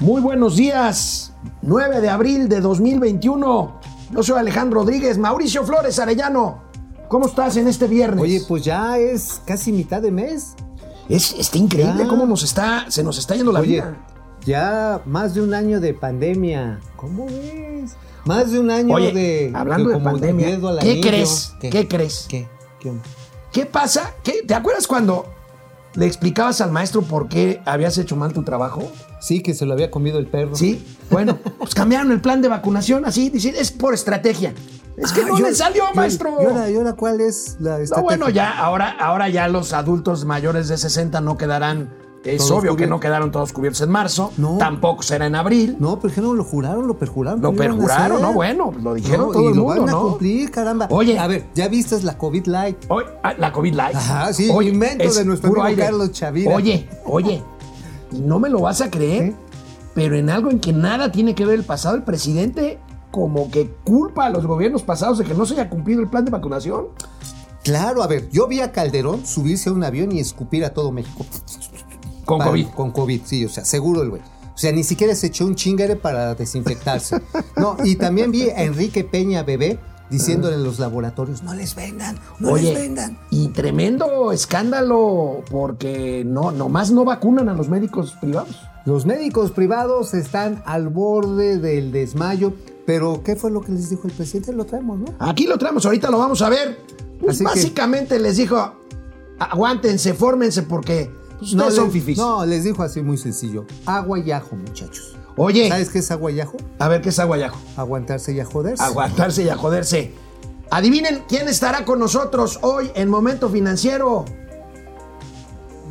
Muy buenos días, 9 de abril de 2021. Yo soy Alejandro Rodríguez, Mauricio Flores Arellano. ¿Cómo estás en este viernes? Oye, pues ya es casi mitad de mes. Es, está increíble Ya. cómo nos está, se nos está yendo la Oye, vida. ya más de un año de pandemia. ¿Cómo ves? Más de un año Oye, de. hablando de como pandemia, ¿qué crees? ¿Qué crees? ¿Qué? ¿Qué? ¿Qué pasa? ¿Qué- ¿Te acuerdas cuando le explicabas al maestro por qué habías hecho mal tu trabajo? Sí, que se lo había comido el perro. Sí. Bueno, pues cambiaron el plan de vacunación así, dicen, es por estrategia. Es que Ah, no yo- le salió, yo- maestro. ¿Y ahora, ahora cuál es la No, estrategia? bueno, ya, ahora, ahora ya los adultos mayores de 60 no quedarán. Es Todos obvio que no quedaron todos cubiertos en marzo. No. Tampoco será en abril. No, pero que no lo juraron, lo perjuraron. Lo perjuraron. ¿no? Bueno, lo dijeron No, todo y el lo mundo, van a cumplir, caramba. Oye. A ver, ya viste la COVID Light. Oye, ah, la COVID Light. Ajá, sí, invento de nuestro amigo Carlos Chavira. Oye, oye, y no me lo vas a creer, pero en algo en que nada tiene que ver el pasado, el presidente como que culpa a los gobiernos pasados de que no se haya cumplido el plan de vacunación. Claro, a ver, yo vi a Calderón subirse a un avión y escupir a todo México. Con Para- COVID. Con COVID, sí, o sea, seguro el güey. O sea, ni siquiera se echó un chingere para desinfectarse. No, y también vi a Enrique Peña Bebé diciéndole en los laboratorios, no les vendan, no Oye, les vendan. y tremendo escándalo porque no, nomás no vacunan a los médicos privados. Los médicos privados están al borde del desmayo, pero ¿qué fue lo que les dijo el presidente? Lo traemos, ¿no? Aquí lo traemos, ahorita lo vamos a ver. Pues Así que- básicamente les dijo, aguántense, fórmense porque pues, no, son les- fifís. no, les dijo así muy sencillo. Agua y ajo, muchachos. Oye, ¿Sabes qué es agua y ajo? a ver qué es aguayajo. Aguantarse y a joderse. Aguantarse y a joderse. Adivinen quién estará con nosotros hoy en Momento Financiero.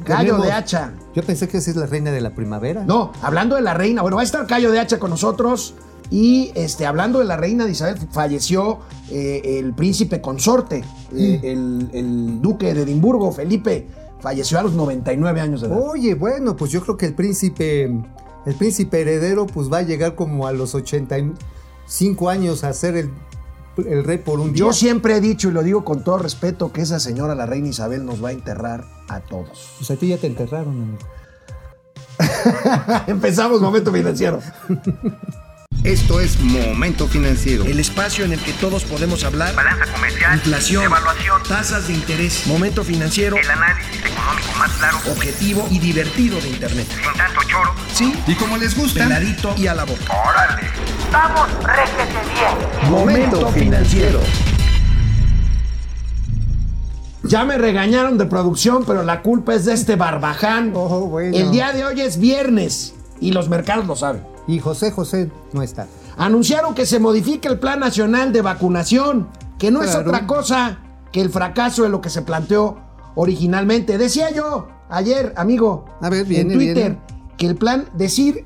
Gallo de Hacha. Yo pensé que esa es la reina de la primavera. No, hablando de la reina. Bueno, va a estar Gallo de Hacha con nosotros. Y este, hablando de la reina de Isabel, falleció eh, el príncipe consorte, eh, el, el duque de Edimburgo, Felipe. Falleció a los 99 años de edad. Oye, bueno, pues yo creo que el príncipe, el príncipe heredero, pues va a llegar como a los 85 años a ser el, el rey por un día. Yo siempre he dicho, y lo digo con todo respeto, que esa señora, la reina Isabel, nos va a enterrar a todos. Pues a ti ya te enterraron, amigo. Empezamos Momento Financiero. Esto es Momento Financiero. El espacio en el que todos podemos hablar. balanza comercial, Inflación, evaluación, tasas de interés, momento financiero, el análisis económico más claro, objetivo y divertido de Internet. sin tanto choro. Sí, Y como les gusta, peladito y a la boca. ¡Órale! ¡Vamos, réjete bien! Momento financiero. Ya me regañaron de producción, pero la culpa es de este barbaján. Oh, bueno. El día de hoy es viernes y los mercados lo saben. Y José José no está. Anunciaron que se modifica el Plan Nacional de Vacunación, que no es otra cosa que el fracaso de lo que se planteó originalmente. Decía yo ayer, amigo, A ver, en Twitter, viene. que el plan, decir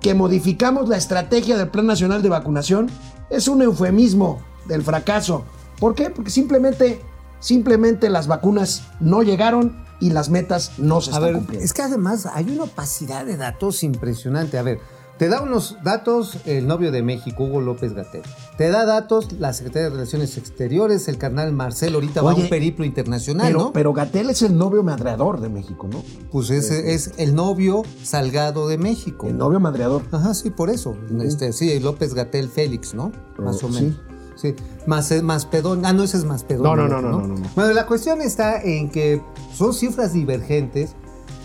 que modificamos la estrategia del Plan Nacional de Vacunación es un eufemismo del fracaso. ¿Por qué? Porque simplemente, simplemente las vacunas no llegaron y las metas no se A están ver, cumpliendo. es que además hay una opacidad de datos impresionante. A ver, te da unos datos el novio de México, Hugo López Gatel. Te da datos la Secretaría de Relaciones Exteriores, el carnal Marcelo, ahorita va a Oye, un periplo internacional, pero, ¿no? pero Gatel es el novio madreador de México, ¿no? pues ese es el novio salgado de México. El novio madreador. Ajá, sí, por eso. Este, sí, López Gatel Félix, ¿no? Más Oh, o menos. Sí. Más, más pedón. Ah, no, ese es más pedón. No, no, no, otro, no, no, no, no. Bueno, la cuestión está en que son cifras divergentes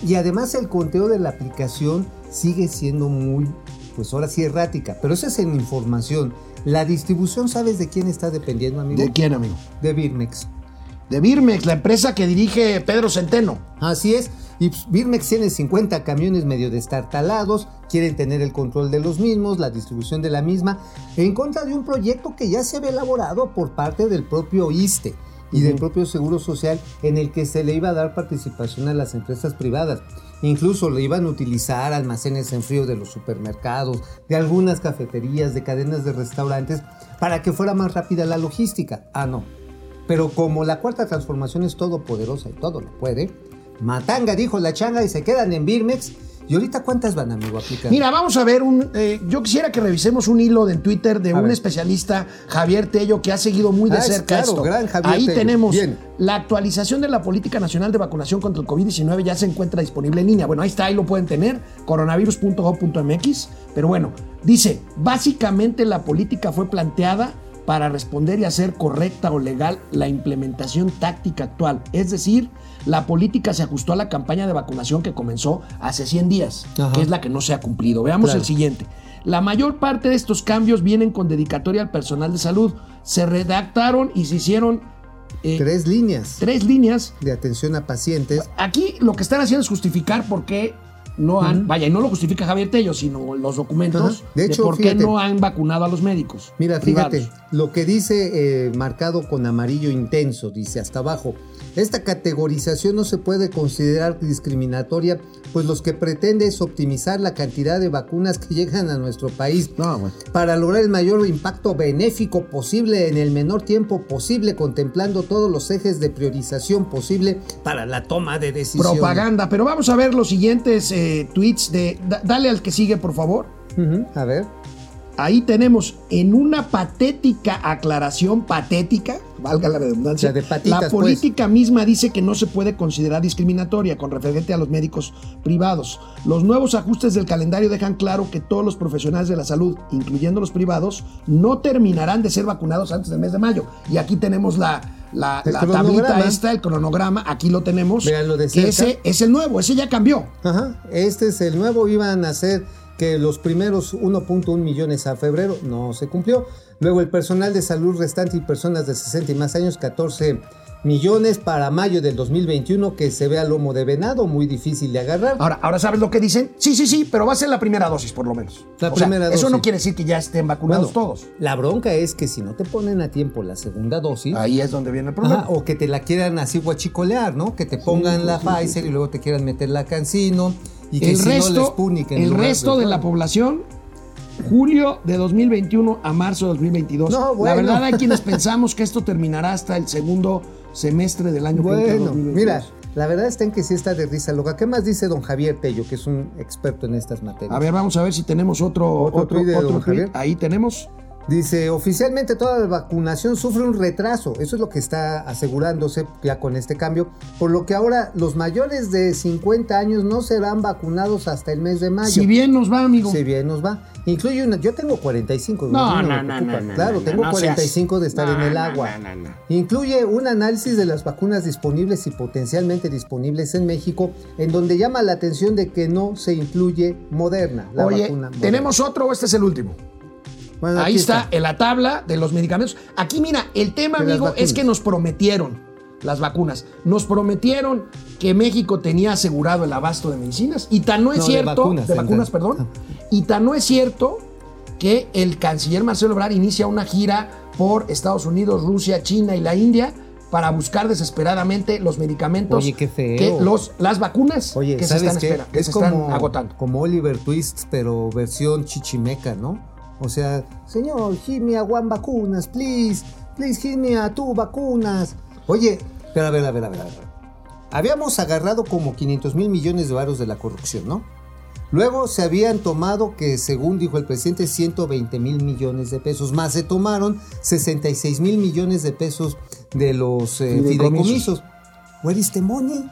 y además el conteo de la aplicación sigue siendo muy, pues ahora sí errática. Pero eso es en información. La distribución, ¿sabes de quién está dependiendo, amigo? ¿De quién, amigo? De Birmex. De Birmex, la empresa que dirige Pedro Centeno. Así es. Y pues, Birmex tiene 50 camiones medio destartalados, quieren tener el control de los mismos, la distribución de la misma, en contra de un proyecto que ya se había elaborado por parte del propio ISTE y del propio Seguro Social en el que se le iba a dar participación a las empresas privadas. Incluso le iban a utilizar almacenes en frío de los supermercados, de algunas cafeterías, de cadenas de restaurantes, para que fuera más rápida la logística. Ah, no. Pero como la cuarta transformación es todopoderosa y todo lo puede, Matanga dijo la changa y se quedan en Birmex ¿Y ahorita cuántas van, amigo, aplicando? Mira, vamos a ver un. eh, yo quisiera que revisemos un hilo de Twitter de A un ver. especialista, Javier Tello, que ha seguido muy de Ah, es cerca claro, esto. gran Javier Ahí Tello. tenemos Bien. la actualización de la política nacional de vacunación contra el COVID-19 ya se encuentra disponible en línea. Bueno, ahí está, ahí lo pueden tener, coronavirus.gov.mx. Pero bueno, dice, básicamente la política fue planteada para responder y hacer correcta o legal la implementación táctica actual. Es decir, la política se ajustó a la campaña de vacunación que comenzó hace 100 días, Ajá. que es la que no se ha cumplido. Veamos Claro. el siguiente. La mayor parte de estos cambios vienen con dedicatoria al personal de salud. Se redactaron y se hicieron eh, Tres líneas tres líneas de atención a pacientes. Aquí lo que están haciendo es justificar por qué no han, vaya, y no lo justifica Javier Tello, sino los documentos de, De hecho, por qué no han vacunado a los médicos. Mira, fíjate, lo que dice eh, marcado con amarillo intenso, dice hasta abajo. Esta categorización no se puede considerar discriminatoria, pues los que pretende es optimizar la cantidad de vacunas que llegan a nuestro país No, bueno. para lograr el mayor impacto benéfico posible en el menor tiempo posible, contemplando todos los ejes de priorización posible para la toma de decisiones. Propaganda. Pero vamos a ver los siguientes eh, tweets de. da- dale al que sigue, por favor. A ver. Ahí tenemos en una patética aclaración patética, valga la redundancia, La de patitas, la política misma dice que no se puede considerar discriminatoria con referente a los médicos privados. Los nuevos ajustes del calendario dejan claro que todos los profesionales de la salud, incluyendo los privados, no terminarán de ser vacunados antes del mes de mayo. Y aquí tenemos la, la, tablita esta, el cronograma, aquí lo tenemos. Véanlo de que cerca. ese es el nuevo, ese ya cambió. Ajá, este es el nuevo, iban a ser que los primeros 1.1 millones a febrero, no se cumplió. Luego el personal de salud restante y personas de 60 y más años, 14 millones para mayo del 2021, que se vea lomo de venado, muy difícil de agarrar. Ahora, ahora sabes lo que dicen. Sí, sí, sí, pero va a ser la primera dosis, por lo menos. La O sea, primera Eso dosis. no quiere decir que ya estén vacunados Bueno, todos. La bronca es que si no te ponen a tiempo la segunda dosis, Ahí es donde viene el problema. Ajá, o que te la quieran así guachicolear, ¿no? Que te pongan la Pfizer y luego te quieran meter la Cancino y que el si no la resto, Sputnik en el resto de la población, julio de 2021 a marzo de 2022. No, La bueno. verdad, hay quienes pensamos que esto terminará hasta el segundo semestre del año Bueno, 2022. mira, la verdad está en que sí está de risa loca. ¿Qué más dice don Javier Tello, que es un experto en estas materias? A ver, vamos a ver si tenemos otro, Otro otro, tuit de otro don tuit. Javier. Ahí tenemos. Dice, oficialmente toda la vacunación sufre un retraso. Eso es lo que está asegurándose ya con este cambio. Por lo que ahora los mayores de 50 años no serán vacunados hasta el mes de mayo. Si bien nos va, amigo. Si bien nos va. Incluye una. Yo tengo 45. No, no, no, no, no, Claro, tengo no seas- 45 de estar en el agua. no, no, no. Incluye un análisis de las vacunas disponibles y potencialmente disponibles en México, en donde llama la atención de que no se incluye Moderna. La Oye, vacuna Moderna. ¿tenemos otro o este es el último? Bueno, Ahí está, en la tabla de los medicamentos. Aquí, mira, el tema, amigo, es que nos prometieron las vacunas. Nos prometieron que México tenía asegurado el abasto de medicinas. Y tan no es No, de cierto. vacunas, de vacunas, perdón. Y tan no es cierto que el canciller Marcelo Ebrard inicia una gira por Estados Unidos, Rusia, China y la India para buscar desesperadamente los medicamentos, Oye, qué feo. que los, las vacunas Oye, que se ¿sabes están, qué? espera- que es se como, están agotando. como Oliver Twist, pero versión chichimeca, ¿no? O sea, señor, give me a one vacunas, please. Please give me a two vacunas. Oye, pero a ver, a ver, a ver, a ver. Habíamos agarrado como 500 mil millones de varos de la corrupción, ¿no? Luego se habían tomado, que según dijo el presidente, 120 mil millones de pesos. Más se tomaron 66 mil millones de pesos de los eh, Fideicomisos. Where is the money?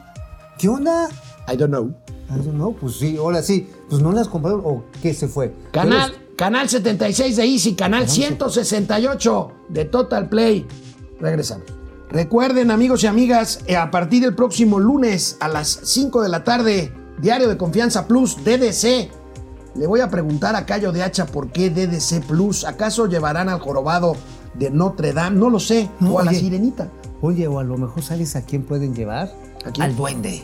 ¿Qué onda? I don't know. I don't know, pues sí, ahora sí, pues no las compraron o qué se fue. Canal, Pero canal 76 de Easy, canal 168 de Total Play. Regresamos. Recuerden, amigos y amigas, eh, a partir del próximo lunes a las 5 de la tarde, Diario de Confianza Plus, DDC. Le voy a preguntar a Cayo de Hacha por qué DDC Plus. ¿Acaso llevarán al jorobado de Notre Dame? No lo sé. No, o a la sirenita. Oye, o a lo mejor sabes a quién pueden llevar. ¿A quién? Al duende.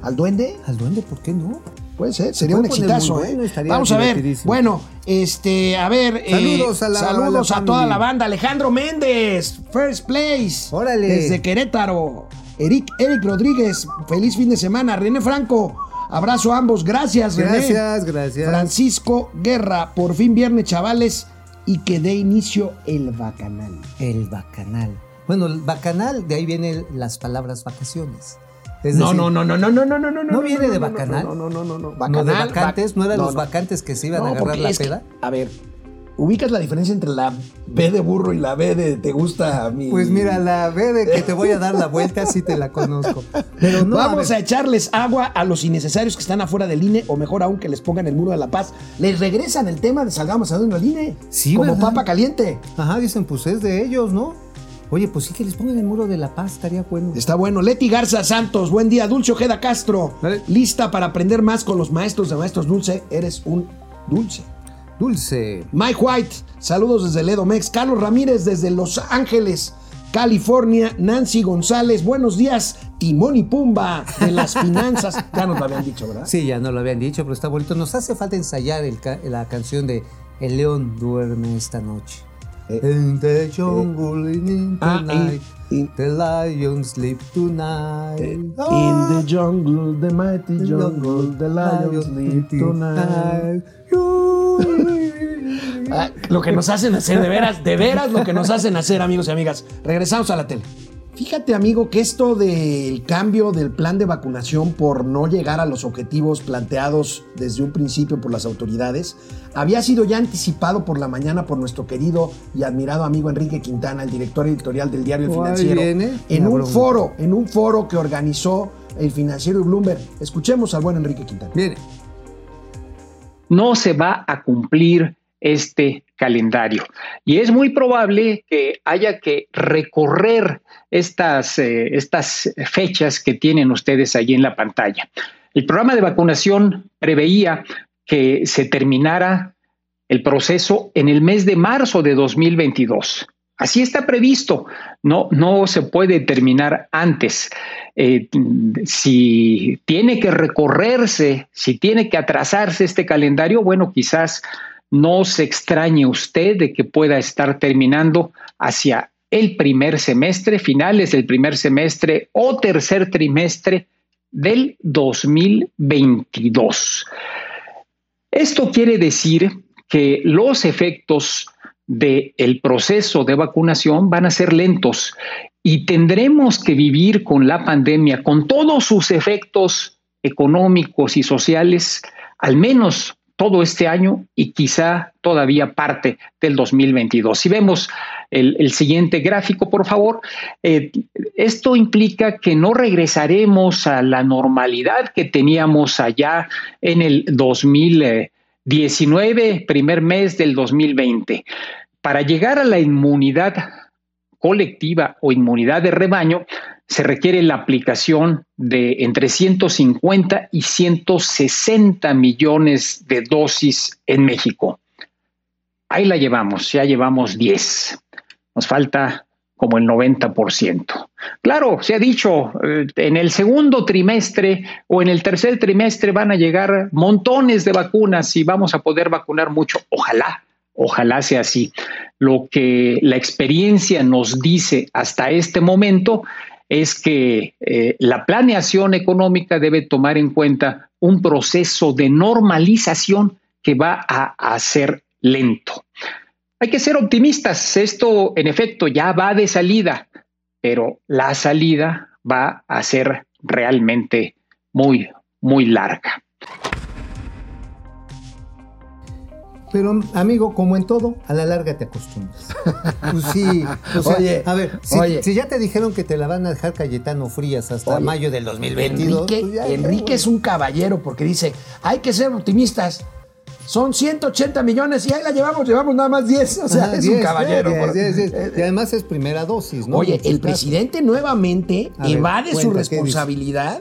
¿Al duende? Al duende, ¿por qué no? Puede ser, sería un exitazo, ¿eh? bueno, Vamos a ver. Bueno, este, a ver. eh, Saludos a la- saludos a toda la banda. Alejandro Méndez, First Place. Órale. Desde Querétaro. Eric, Eric Rodríguez, feliz fin de semana. René Franco, abrazo a ambos. Gracias, René. Gracias, gracias. Francisco Guerra, por fin viernes, chavales. Y que dé inicio el bacanal. El bacanal. Bueno, el bacanal, de ahí vienen las palabras vacaciones. Es no, decir, no, no, no, no, no, no, no, no. ¿No viene de no, Bacanal? No, no, no, no, no. ¿No Bacanal, de vacantes? vac- ¿No eran los no. vacantes que se iban a No, agarrar la es que- peda? a ver, ubicas la diferencia entre la B de burro y la B de te gusta mi. Pues mira, la B de que te voy a dar la vuelta sí te la conozco. Pero no, Vamos a, ver, echarles agua a los innecesarios que están afuera del INE, o mejor aún que les pongan el muro de la paz. Les regresan el tema de salgamos a dentro del INE. Sí, Como ¿verdad? papa caliente. Ajá, dicen, pues es de ellos, ¿no? Oye, pues sí que les pongan el muro de la paz, estaría bueno. Está bueno. Leti Garza Santos, buen día. Dulce Ojeda Castro, lista para aprender más con los maestros de maestros Dulce. Eres un dulce. Dulce. Mike White, saludos desde Ledo Mex. Carlos Ramírez desde Los Ángeles, California. Nancy González, buenos días. Timón y Pumba de las finanzas. ya nos lo habían dicho, ¿verdad? Sí, ya no lo habían dicho, pero está bonito. Nos hace falta ensayar el ca- la canción de El león duerme esta noche. Eh, In the jungle, in the ah, night, in- in- the lion sleep tonight. In Ah, the jungle, the mighty jungle, the lions sleep tonight. Ah, lo que nos hacen hacer, de veras, de veras lo que nos hacen hacer, amigos y amigas. Regresamos a la tele. Fíjate, amigo, que esto del cambio del plan de vacunación por no llegar a los objetivos planteados desde un principio por las autoridades había sido ya anticipado por la mañana por nuestro querido y admirado amigo Enrique Quintana, el director editorial del diario El Financiero, viene en la un foro, en un foro que organizó el Financiero y Bloomberg. Escuchemos al buen Enrique Quintana. Viene. no se va a cumplir este calendario. Y es muy probable que haya que recorrer estas, eh, estas fechas que tienen ustedes allí en la pantalla. El programa de vacunación preveía que se terminara el proceso en el mes de marzo de 2022. Así está previsto, no, no se puede terminar antes. Eh, si tiene que recorrerse, si tiene que atrasarse este calendario, bueno, quizás no se extrañe usted de que pueda estar terminando hacia el primer semestre, finales del primer semestre o tercer trimestre del 2022. Esto quiere decir que los efectos del proceso de vacunación van a ser lentos y tendremos que vivir con la pandemia, con todos sus efectos económicos y sociales, al menos todo este año y quizá todavía parte del 2022. Si vemos el, siguiente gráfico, por favor, eh, esto implica que no regresaremos a la normalidad que teníamos allá en el 2019, primer mes del 2020. Para llegar a la inmunidad colectiva o inmunidad de rebaño, se requiere la aplicación de entre 150 y 160 millones de dosis en México. Ahí la llevamos, ya llevamos 10. Nos falta como el 90%. Claro, se ha dicho, eh, en el segundo trimestre o en el tercer trimestre van a llegar montones de vacunas y vamos a poder vacunar mucho. Ojalá, ojalá sea así. Lo que la experiencia nos dice hasta este momento es que eh, la planeación económica debe tomar en cuenta un proceso de normalización que va a, a ser lento. Hay que ser optimistas. Esto, en efecto, ya va de salida, pero la salida va a ser realmente muy, muy larga. Pero, amigo, como en todo, a la larga te acostumbras. Pues sí. O sea, Oye, a ver, si, oye. si ya te dijeron que te la van a dejar Cayetano Frías hasta Oye, mayo del 2022. Enrique, pues ya, Enrique es un caballero porque dice, hay que ser optimistas. Son 180 millones y ahí la llevamos, llevamos nada más 10. O sea, Ajá, es 10, un caballero. por-. Eh, Y además es primera dosis, ¿no? Oye, el presidente nuevamente A evade su cuenta, ¿qué responsabilidad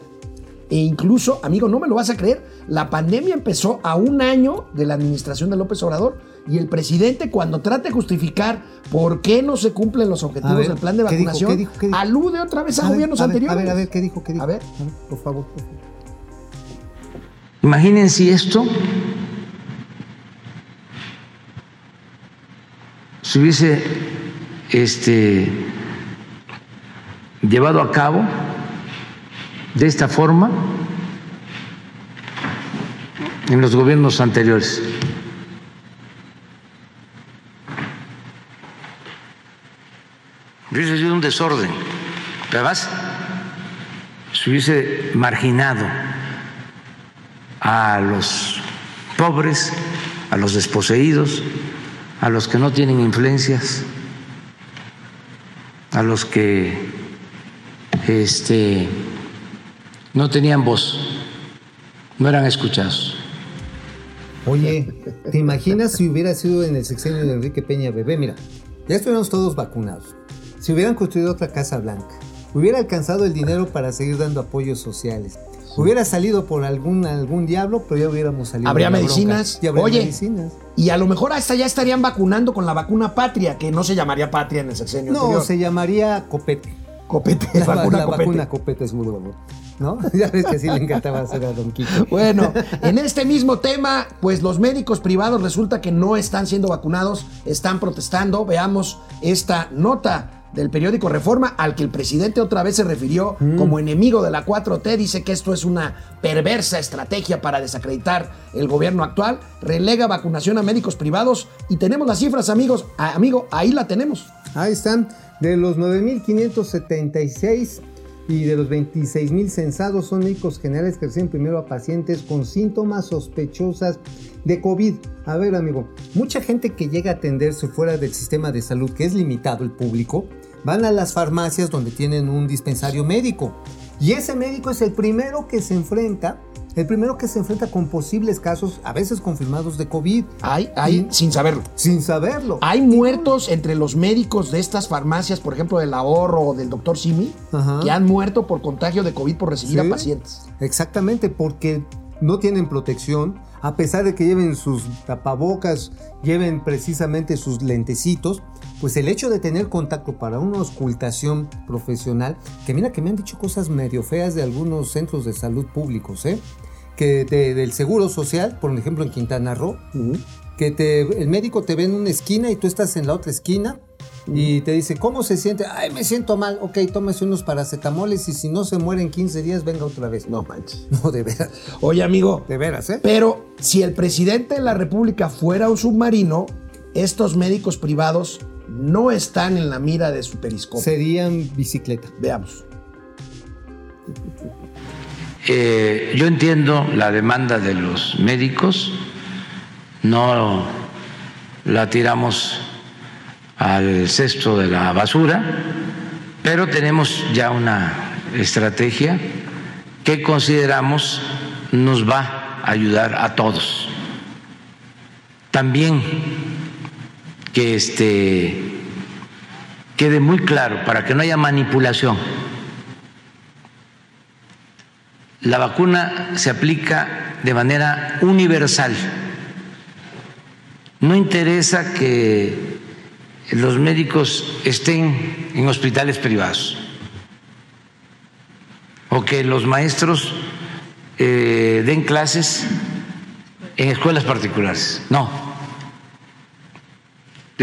e incluso, amigo, no me lo vas a creer, la pandemia empezó a un año de la administración de López Obrador y el presidente cuando trata de justificar por qué no se cumplen los objetivos ver, del plan de ¿qué dijo? vacunación, ¿Qué dijo? ¿Qué dijo? alude otra vez a, A ver, gobiernos a ver, anteriores. A ver, a ver, ¿qué dijo? ¿Qué dijo? A ver. por favor, por favor. Imagínense esto se hubiese este, llevado a cabo de esta forma en los gobiernos anteriores. Hubiese sido un desorden. Además, se hubiese marginado a los pobres, a los desposeídos, a los que no tienen influencias, a los que este, no tenían voz, no eran escuchados. Oye, ¿te imaginas si hubiera sido en el sexenio de Enrique Peña Bebé? Mira, ya estuviéramos todos vacunados. Si hubieran construido otra Casa Blanca, hubiera alcanzado el dinero para seguir dando apoyos sociales. Hubiera salido por algún, algún diablo, pero ya hubiéramos salido. Habría de la medicinas. bronca. Ya habría Oye, medicinas. y a lo mejor hasta ya estarían vacunando con la vacuna patria, que no se llamaría patria en el sexenio No, anterior. se llamaría copete. Copete, La, vacuna la copete. vacuna copete es muy bueno. ¿No? Ya ves que sí le encantaba hacer a Don Quique. Bueno, en este mismo tema, pues los médicos privados resulta que no están siendo vacunados, están protestando. Veamos esta nota del periódico Reforma al que el presidente otra vez se refirió como enemigo de la 4T. Dice que esto es una perversa estrategia para desacreditar el gobierno actual. Relega vacunación a médicos privados y tenemos las cifras, amigos. Amigo, ahí la tenemos. Ahí están, de los 9.576 y de los 26.000 censados son médicos generales que reciben primero a pacientes con síntomas sospechosas de COVID. A ver, amigo, mucha gente que llega a atenderse fuera del sistema de salud, que es limitado el público, van a las farmacias donde tienen un dispensario médico. Y ese médico es el primero que se enfrenta, el primero que se enfrenta con posibles casos, a veces confirmados de COVID, Hay, hay, sin saberlo. sin saberlo. Hay muertos entre los médicos de estas farmacias, por ejemplo, del ahorro o del doctor Simi, Ajá. que han muerto por contagio de COVID por recibir Sí. a pacientes. Exactamente, porque no tienen protección, a pesar de que lleven sus tapabocas, lleven precisamente sus lentecitos, pues el hecho de tener contacto para una auscultación profesional, que mira que me han dicho cosas medio feas de algunos centros de salud públicos, ¿eh? que de- del Seguro Social, por ejemplo en Quintana Roo, que te, el médico te ve en una esquina y tú estás en la otra esquina y te dice, ¿cómo se siente? Ay, me siento mal. Ok, tómese unos paracetamoles y si no se muere en 15 días, venga otra vez. No manches. No, de veras. Oye, amigo, De veras, ¿eh? pero si el presidente de la República fuera un submarino, estos médicos privados no están en la mira de su periscopio. Serían bicicleta. Veamos. Eh, yo entiendo la demanda de los médicos, no la tiramos al cesto de la basura, pero tenemos ya una estrategia que consideramos nos va a ayudar a todos. También que este quede muy claro para que no haya manipulación. La vacuna se aplica de manera universal. No interesa que los médicos estén en hospitales privados o que los maestros eh, den clases en escuelas particulares. No,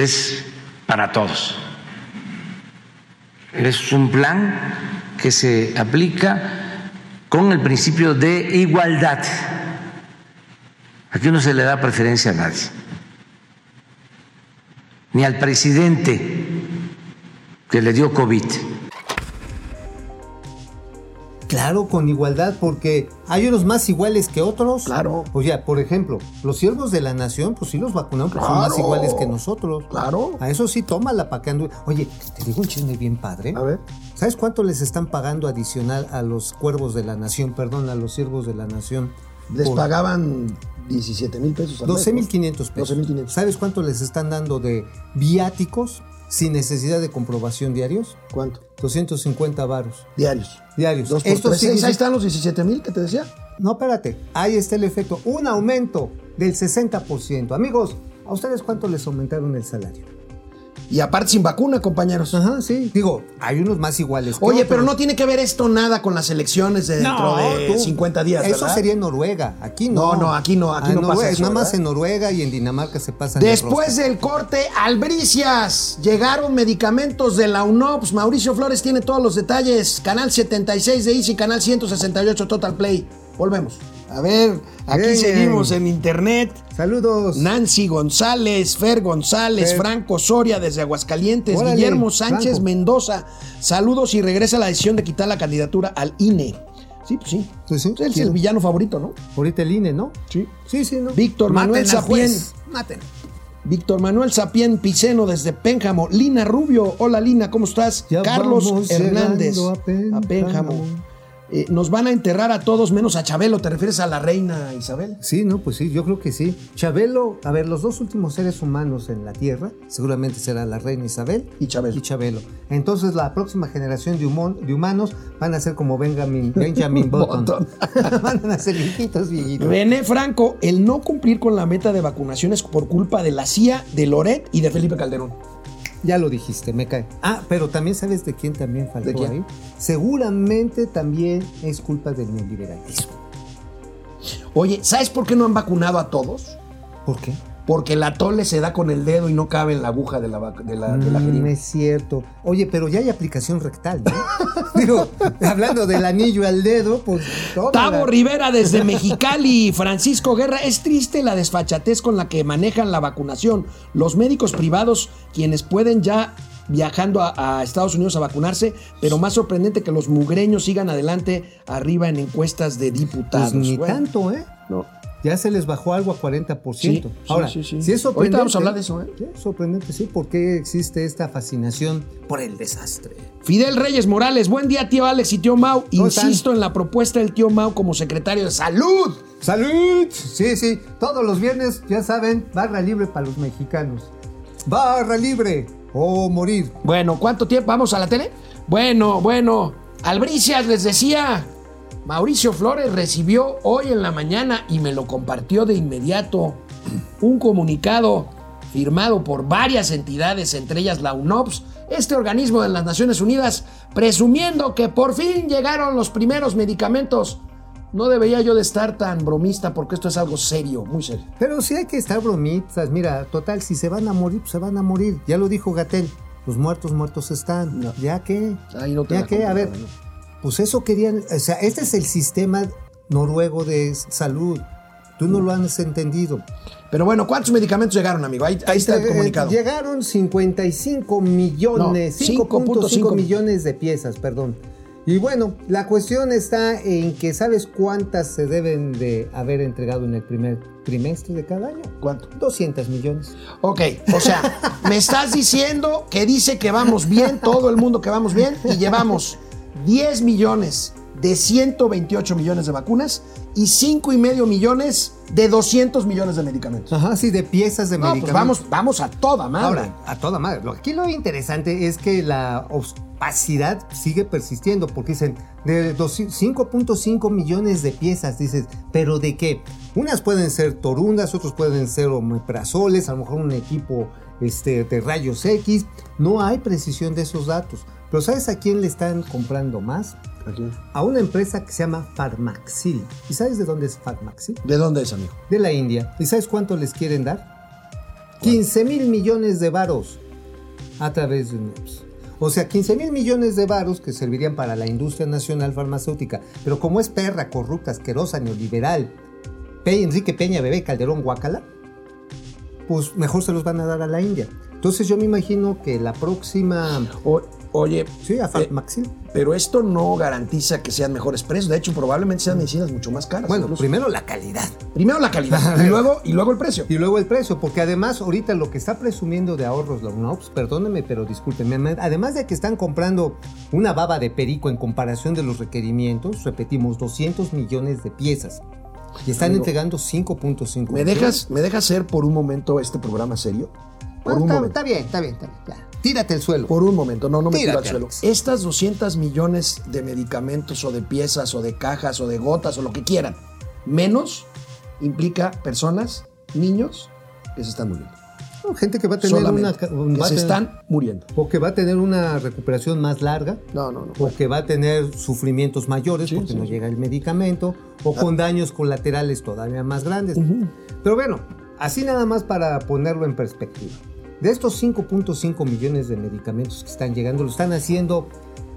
es para todos. Es un plan que se aplica con el principio de igualdad. Aquí no se le da preferencia a nadie, ni al presidente que le dio COVID. Claro, con igualdad, porque hay unos más iguales que otros. Claro. O sea, por ejemplo, los siervos de la nación, pues sí los vacunaron, pero son más iguales que nosotros. Claro. A eso sí, tómala para que andu- Oye, te digo un chisme bien padre. A ver. ¿Sabes cuánto les están pagando adicional a los cuervos de la nación, perdón, a los siervos de la nación? Les Por pagaban 17 mil pesos. al mes, 12.500 ¿no? pesos. 12,500. ¿Sabes cuánto les están dando de viáticos sin necesidad de comprobación diarios? ¿Cuánto? 250 varos Diarios. diarios. Dos por Esto tres, sigue seis. Ahí están los 17 mil que te decía. No, espérate. Ahí está el efecto. Un aumento del 60%. Amigos, ¿a ustedes cuánto les aumentaron el salario? Y aparte sin vacuna, compañeros. Ajá, sí. Digo, hay unos más iguales. Oye, otros. pero no tiene que ver esto nada con las elecciones de dentro No, de tú. 50 días, Eso sería en Noruega. Aquí no. No, no, aquí no, aquí Ah, no pasa Noruega, eso, Nada más en Noruega y en Dinamarca se pasan. de Después del corte, albricias. Llegaron medicamentos de la UNOPS. Mauricio Flores tiene todos los detalles. Canal 76 de Easy, canal 168 Total Play. Volvemos. A ver, aquí Bien. seguimos en internet. Saludos. Nancy González, Fer González, Fer. Franco Soria desde Aguascalientes, Órale, Guillermo Sánchez Franco. Mendoza. Saludos y regresa la decisión de quitar la candidatura al INE. Sí, pues sí. Pues sí, Él es el villano favorito, ¿no? Ahorita el INE, ¿no? Sí. Sí, sí, ¿no? Víctor Manuel Maten Sapien. juez. Maten. Víctor Manuel Sapien Piceno desde Pénjamo. Lina Rubio. Hola Lina, ¿cómo estás? Ya Carlos Hernández. a Pénjamo. Pénjamo. Eh, nos van a enterrar a todos menos a Chabelo. ¿Te refieres a la reina Isabel? Sí, no, pues sí, yo creo que sí. Chabelo, a ver, los dos últimos seres humanos en la Tierra, seguramente será la reina Isabel Y Chabelo. y Chabelo. Entonces la próxima generación de, humanos van a ser como Benjamin, Benjamin Button. Button. van a ser viejitos, viejitos. René Franco, el no cumplir con la meta de vacunaciones por culpa de la CIA, de Loret y de Felipe Calderón. Ya lo dijiste, me cae. Ah, pero también sabes de quién también faltó ¿De quién? ahí. Seguramente también es culpa del neoliberalismo. Oye, ¿sabes por qué no han vacunado a todos? ¿Por qué? Porque el atole se da con el dedo y no cabe en la aguja de la, de la, de la Mm, jeringa. es cierto. Oye, pero ya hay aplicación rectal, ¿no? Digo, hablando del anillo al dedo, pues. tómala. Tavo Rivera desde Mexicali, Francisco Guerra, es triste la desfachatez con la que manejan la vacunación. Los médicos privados, quienes pueden ya viajando a, a Estados Unidos a vacunarse, pero más sorprendente que los mugreños sigan adelante arriba en encuestas de diputados. Pues ni Bueno, tanto, ¿eh? no. Ya se les bajó algo a 40%. Sí, Ahora, sí, sí, sí. si es sorprendente. Ahorita vamos a hablar de eso, ¿eh? Sí, es sorprendente, sí, porque existe esta fascinación por el desastre. Fidel Reyes Morales, buen día tío Alex y tío Mau. Insisto en la propuesta del tío Mau como secretario de salud. ¡Salud! Sí, sí, todos los viernes, ya saben, barra libre para los mexicanos. Barra libre o morir. Bueno, ¿cuánto tiempo? ¿Vamos a la tele? Bueno, bueno. Albricias les decía. Mauricio Flores recibió hoy en la mañana y me lo compartió de inmediato un comunicado firmado por varias entidades, entre ellas la UNOPS, este organismo de las Naciones Unidas, presumiendo que por fin llegaron los primeros medicamentos. No debería yo de estar tan bromista porque esto es algo serio, muy serio. Pero sí hay que estar bromitas. Mira, total, si se van a morir, pues se van a morir. Ya lo dijo Gatel. Los muertos, muertos están. No. ¿Ya qué? Ahí no te ¿Ya qué? compro, A ver, no. Pues eso querían. O sea, este es el sistema noruego de salud. Tú no lo has entendido. Pero bueno, ¿cuántos medicamentos llegaron, amigo? Ahí, ahí está el Eh, comunicado. Llegaron 55 millones, No, 5.5 5.5 millones de piezas, perdón. Y bueno, la cuestión está en que sabes cuántas se deben de haber entregado en el primer trimestre de cada año. ¿Cuánto? 200 millones. Ok, o sea, me estás diciendo que dice que vamos bien, todo el mundo que vamos bien, y llevamos 10 millones de 128 millones de vacunas y 5 y medio millones de 200 millones de medicamentos. Ajá, sí, de piezas de No, pues medicamentos. vamos, vamos a toda madre. Ahora, a toda madre. Aquí lo interesante es que la opacidad sigue persistiendo, porque dicen de dos- 5.5 millones de piezas, dices, pero ¿de qué? Unas pueden ser torundas, otros pueden ser omeprazoles, a lo mejor un equipo este, de rayos X. No hay precisión de esos datos. Pero ¿sabes a quién le están comprando más? A una empresa que se llama Pharmaxil. ¿Y sabes de dónde es Pharmaxil? ¿De dónde es, amigo? de la India. ¿Y sabes cuánto les quieren dar? 15 mil millones de varos a través de UNOPS. O sea, 15 mil millones de varos que servirían para la industria nacional farmacéutica. Pero como es perra, corrupta, asquerosa, neoliberal, Enrique Peña, Bebé, Calderón, Guacala, pues mejor se los van a dar a la India. Entonces yo me imagino que la próxima... O- oye, Sí, a eh, pero esto no garantiza que sean mejores precios. De hecho, probablemente sean medicinas mucho más caras. Bueno, incluso. primero la calidad. primero la calidad y luego, y luego el precio. Y luego el precio, porque además ahorita lo que está presumiendo de ahorros la UNOPS, perdónenme, pero discúlpenme, además de que están comprando una baba de perico en comparación de los requerimientos, repetimos, 200 millones de piezas. Y están Amigo, entregando 5.5 ¿Me dejas, ¿Me dejas hacer por un momento este programa serio? Por un está, momento. está bien, está bien, está bien. ya. Tírate el suelo. Por un momento, no, no me tiro al suelo. Alex. Estas 200 millones de medicamentos o de piezas o de cajas o de gotas o lo que quieran, menos implica personas, niños que se están muriendo. No, gente que va a tener una... Solamente. que se tener- están muriendo. O que va a tener una recuperación más larga. No, no, no. O que va a tener sufrimientos mayores Sí, porque sí, no sí. llega el medicamento, o con daños colaterales todavía más grandes. Pero bueno, así nada más para ponerlo en perspectiva. De estos 5.5 millones de medicamentos que están llegando, lo están haciendo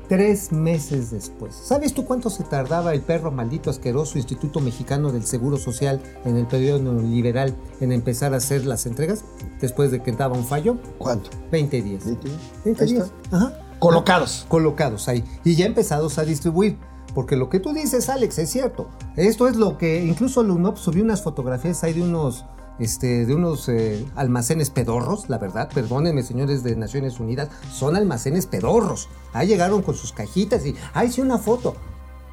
tres meses después. ¿Sabes tú cuánto se tardaba el perro maldito asqueroso Instituto Mexicano del Seguro Social en el periodo neoliberal en empezar a hacer las entregas después de que daba un fallo? ¿Cuánto? 20 días. 20 20 Ahí días. Ajá. Colocados. Colocados ahí. Y ya empezados a distribuir. Porque lo que tú dices, Alex, es cierto. Esto es lo que incluso el UNOP subió unas fotografías ahí de unos, este, de unos eh, almacenes pedorros, la verdad. Perdónenme, señores de Naciones Unidas, son almacenes pedorros. Ahí llegaron con sus cajitas y, ahí sí una foto.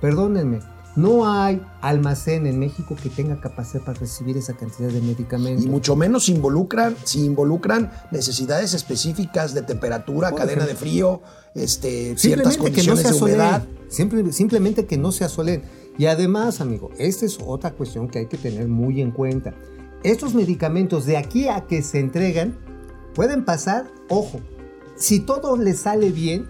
Perdónenme, no hay almacén en México que tenga capacidad para recibir esa cantidad de medicamentos. Y mucho menos si involucran, si involucran necesidades específicas de temperatura, Por cadena ejemplo. de frío, este, ciertas que no condiciones se de humedad. simplemente que no se asoleen. Y además, amigo, esta es otra cuestión que hay que tener muy en cuenta. Estos medicamentos de aquí a que se entregan pueden pasar, ojo, si todo le sale bien,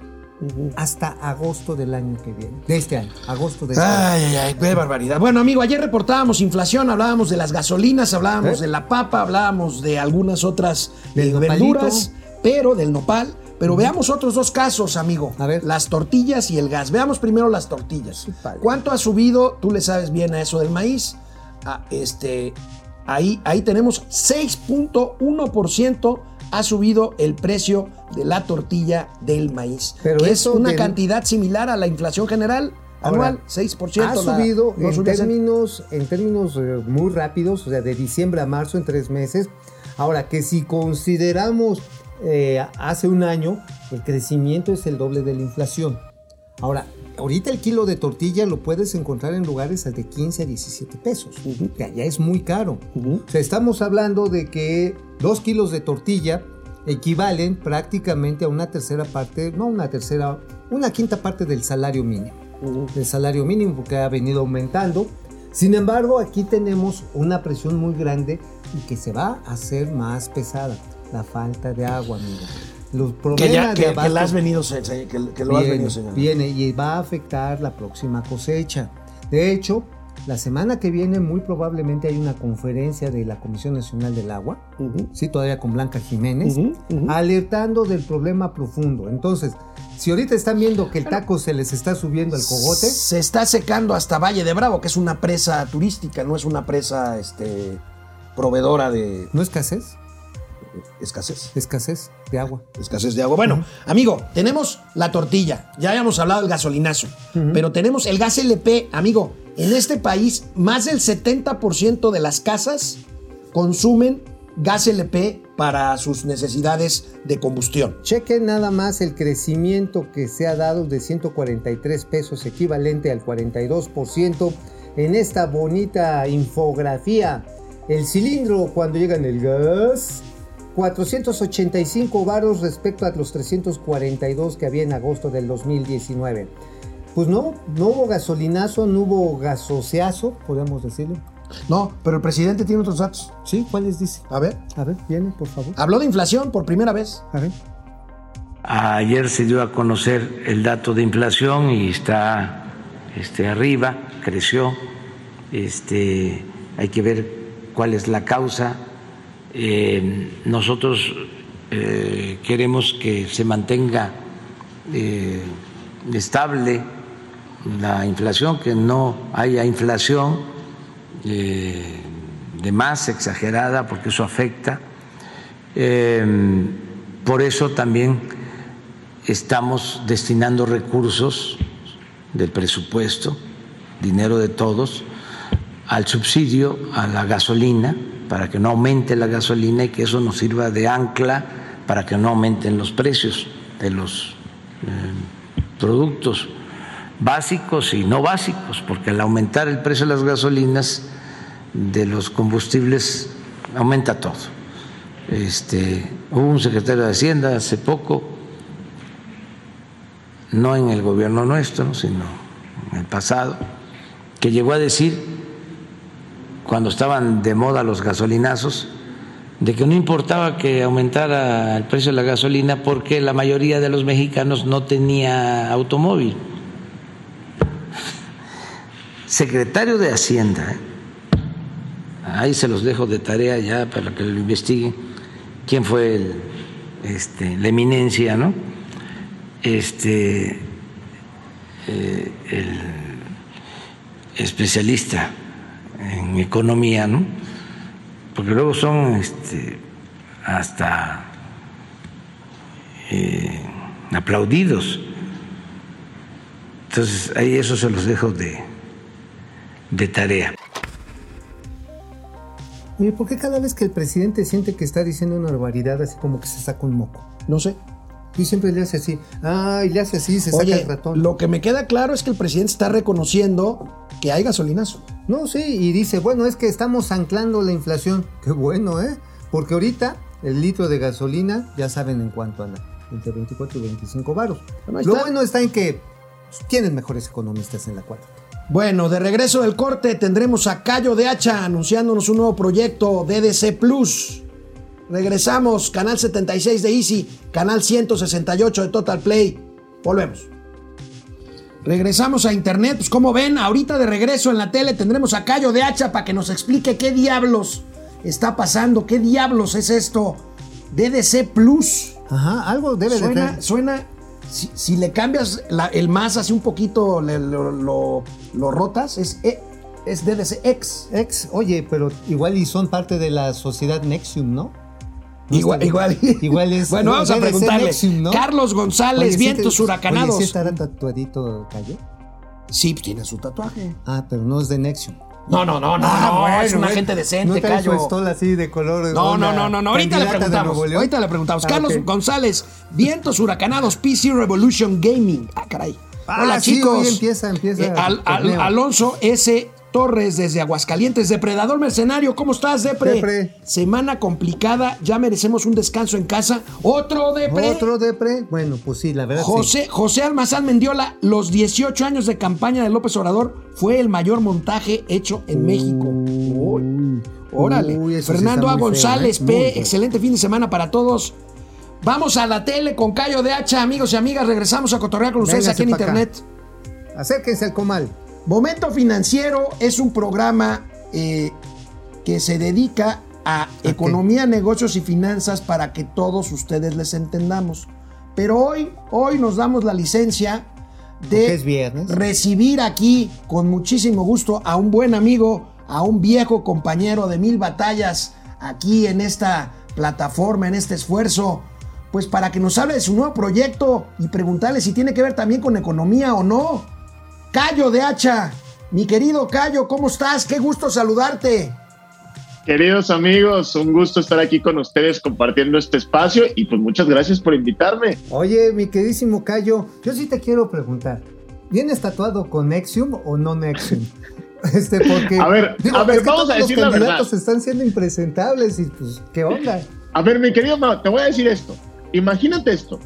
hasta agosto del año que viene. De este año, agosto de este año. Ay, ay, ay, qué barbaridad. Bueno, amigo, ayer reportábamos inflación, hablábamos de las gasolinas, hablábamos ¿Eh? de la papa, hablábamos de algunas otras Del eh, verduras, pero del nopal. Pero veamos otros dos casos, amigo. A ver. Las tortillas y el gas. Veamos primero las tortillas. Sí. ¿Cuánto ha subido? Tú le sabes bien a eso del maíz. Ah, este, ahí, ahí tenemos 6.1% ha subido el precio de la tortilla del maíz. Pero es una del- cantidad similar a la inflación general Ahora, anual, 6%. Ha la- subido no en, términos, en términos eh, muy rápidos, o sea, de diciembre a marzo en tres meses. Ahora, que si consideramos eh, hace un año, el crecimiento es el doble de la inflación. Ahora, ahorita el kilo de tortilla lo puedes encontrar en lugares de 15 a 17 pesos, que allá es muy caro. Ujú. O sea, estamos hablando de que dos kilos de tortilla equivalen prácticamente a una tercera parte, no una tercera, una quinta parte del salario mínimo. Del salario mínimo porque ha venido aumentando. Sin embargo, aquí tenemos una presión muy grande y que se va a hacer más pesada. La falta de agua, amigo. Los problemas Que, ya, de que, que abasto la has venido, que, que lo has venido señalando. viene y va a afectar la próxima cosecha. De hecho, la semana que viene muy probablemente hay una conferencia de la Comisión Nacional del Agua, sí, todavía con Blanca Jiménez, alertando del problema profundo. Entonces, si ahorita están viendo que el taco se les está subiendo al cogote, Se está secando hasta Valle de Bravo, que es una presa turística, no es una presa este, proveedora de ¿no escasez? Escasez. Escasez de agua. Escasez de agua. Bueno, amigo, tenemos la tortilla. Ya habíamos hablado del gasolinazo. Pero tenemos el gas LP, amigo. En este país, más del 70% de las casas consumen gas LP para sus necesidades de combustión. Chequen nada más el crecimiento que se ha dado de 143 pesos, equivalente al 42%, en esta bonita infografía. El cilindro cuando llega en el gas, 485 varos respecto a los 342 que había en agosto del 2019. Pues no, no hubo gasolinazo, no hubo gasoseazo, podemos decirlo. No, pero el presidente tiene otros datos. ¿Sí? ¿Cuáles dice? A ver. A ver, viene, por favor. Habló de inflación por primera vez. A ver. Ayer se dio a conocer el dato de inflación y está este, arriba, creció. Este, hay que ver cuál es la causa. Eh, nosotros eh, queremos que se mantenga eh, estable la inflación, que no haya inflación de más exagerada, porque eso afecta. Por eso también estamos destinando recursos del presupuesto, dinero de todos, al subsidio a la gasolina, para que no aumente la gasolina y que eso nos sirva de ancla para que no aumenten los precios de los eh, productos básicos y no básicos, porque al aumentar el precio de las gasolinas, de los combustibles, aumenta todo. Este, hubo un secretario de Hacienda hace poco, no en el gobierno nuestro, sino en el pasado, que llegó a decir, cuando estaban de moda los gasolinazos, de que no importaba que aumentara el precio de la gasolina porque la mayoría de los mexicanos no tenía automóvil. Secretario de Hacienda, ahí se los dejo de tarea ya para que lo investiguen, quién fue el, este, la eminencia, ¿no? Este, eh, el especialista en economía, ¿no? Porque luego son este, hasta eh, aplaudidos. Entonces, ahí eso se los dejo de, de tarea. Oye, ¿por qué cada vez que el presidente siente que está diciendo una barbaridad, así como que se saca un moco? No sé. Y siempre le hace así. Ah, y le hace así, se saca Oye, el ratón. lo que me queda claro es que el presidente está reconociendo que hay gasolinazo. No, sí, y dice, bueno, es que estamos anclando la inflación. Qué bueno, ¿eh? Porque ahorita el litro de gasolina, ya saben en cuánto anda, entre 24 y 25 varos. Bueno, Lo está. bueno está en que tienen mejores economistas en la cuarta. Bueno, de regreso del corte tendremos a Cayo de Hacha anunciándonos un nuevo proyecto DDC Plus. Regresamos, canal 76 de Easy, canal 168 de Total Play. Volvemos. Regresamos a internet, pues como ven, ahorita de regreso en la tele tendremos a Cayo de Hacha para que nos explique qué diablos está pasando, qué diablos es esto. DDC Plus. Ajá, algo debe de Suena, tener. suena. Si, si le cambias la- el más así un poquito, le- lo, lo- lo rotas, es, E- es DDC X. Ex, oye, pero igual y son parte de la sociedad Nexium, ¿no? No Igual, igual. Igual es. Bueno, vamos a preguntarle. Nexium, ¿no? Carlos González, Oye, ¿sí vientos huracanados. Oye, ¿sí estará tatuadito Cayo? Sí, tiene su tatuaje. Ah, pero no es de Nexium. No, no, no, no, Ah, no, bueno, es una bueno. gente decente, no Cayo. estola así de color. No, no, no, no, no. Ahorita le preguntamos. Ahorita le preguntamos. Ah, Carlos. González, vientos huracanados, PC Revolution Gaming. Ah, caray. Ah, Hola, sí, chicos. hoy empieza, empieza Eh, Al-. Alonso S. Torres desde Aguascalientes, Depredador Mercenario, ¿cómo estás, Depre? Depre. Semana complicada, ya merecemos un descanso en casa. Otro Depre. Otro depre. Bueno, pues sí, la verdad sí. José, José Almazán Mendiola, los 18 años de campaña de López Obrador fue el mayor montaje hecho en México. Uy, órale. Uy, eso sí Fernando A. feo, González ¿eh? P. Excelente fin de semana para todos. Vamos a la tele con Cayo de Hacha, amigos y amigas. Regresamos a cotorrear con ustedes Véngase aquí en acá. internet. Acérquense al comal. Momento Financiero es un programa eh, que se dedica a economía, negocios y finanzas para que todos ustedes les entendamos. Pero hoy, hoy nos damos la licencia de viernes. recibir aquí con muchísimo gusto a un buen amigo, a un viejo compañero de mil batallas aquí en esta plataforma, en este esfuerzo, pues para que nos hable de su nuevo proyecto y preguntarle si tiene que ver también con economía o no. Cayo de Hacha, mi querido Cayo, ¿cómo estás? Qué gusto saludarte. Queridos amigos, un gusto estar aquí con ustedes compartiendo este espacio y pues muchas gracias por invitarme. Oye, mi queridísimo Cayo, yo sí te quiero preguntar. ¿Vienes tatuado con Nexium o no Nexium? Este, porque. A ver, a ver, es que vamos todos a decir la los candidatos verdad. están siendo impresentables y pues, ¿qué onda? A ver, mi querido Mao, te voy a decir esto. Imagínate esto.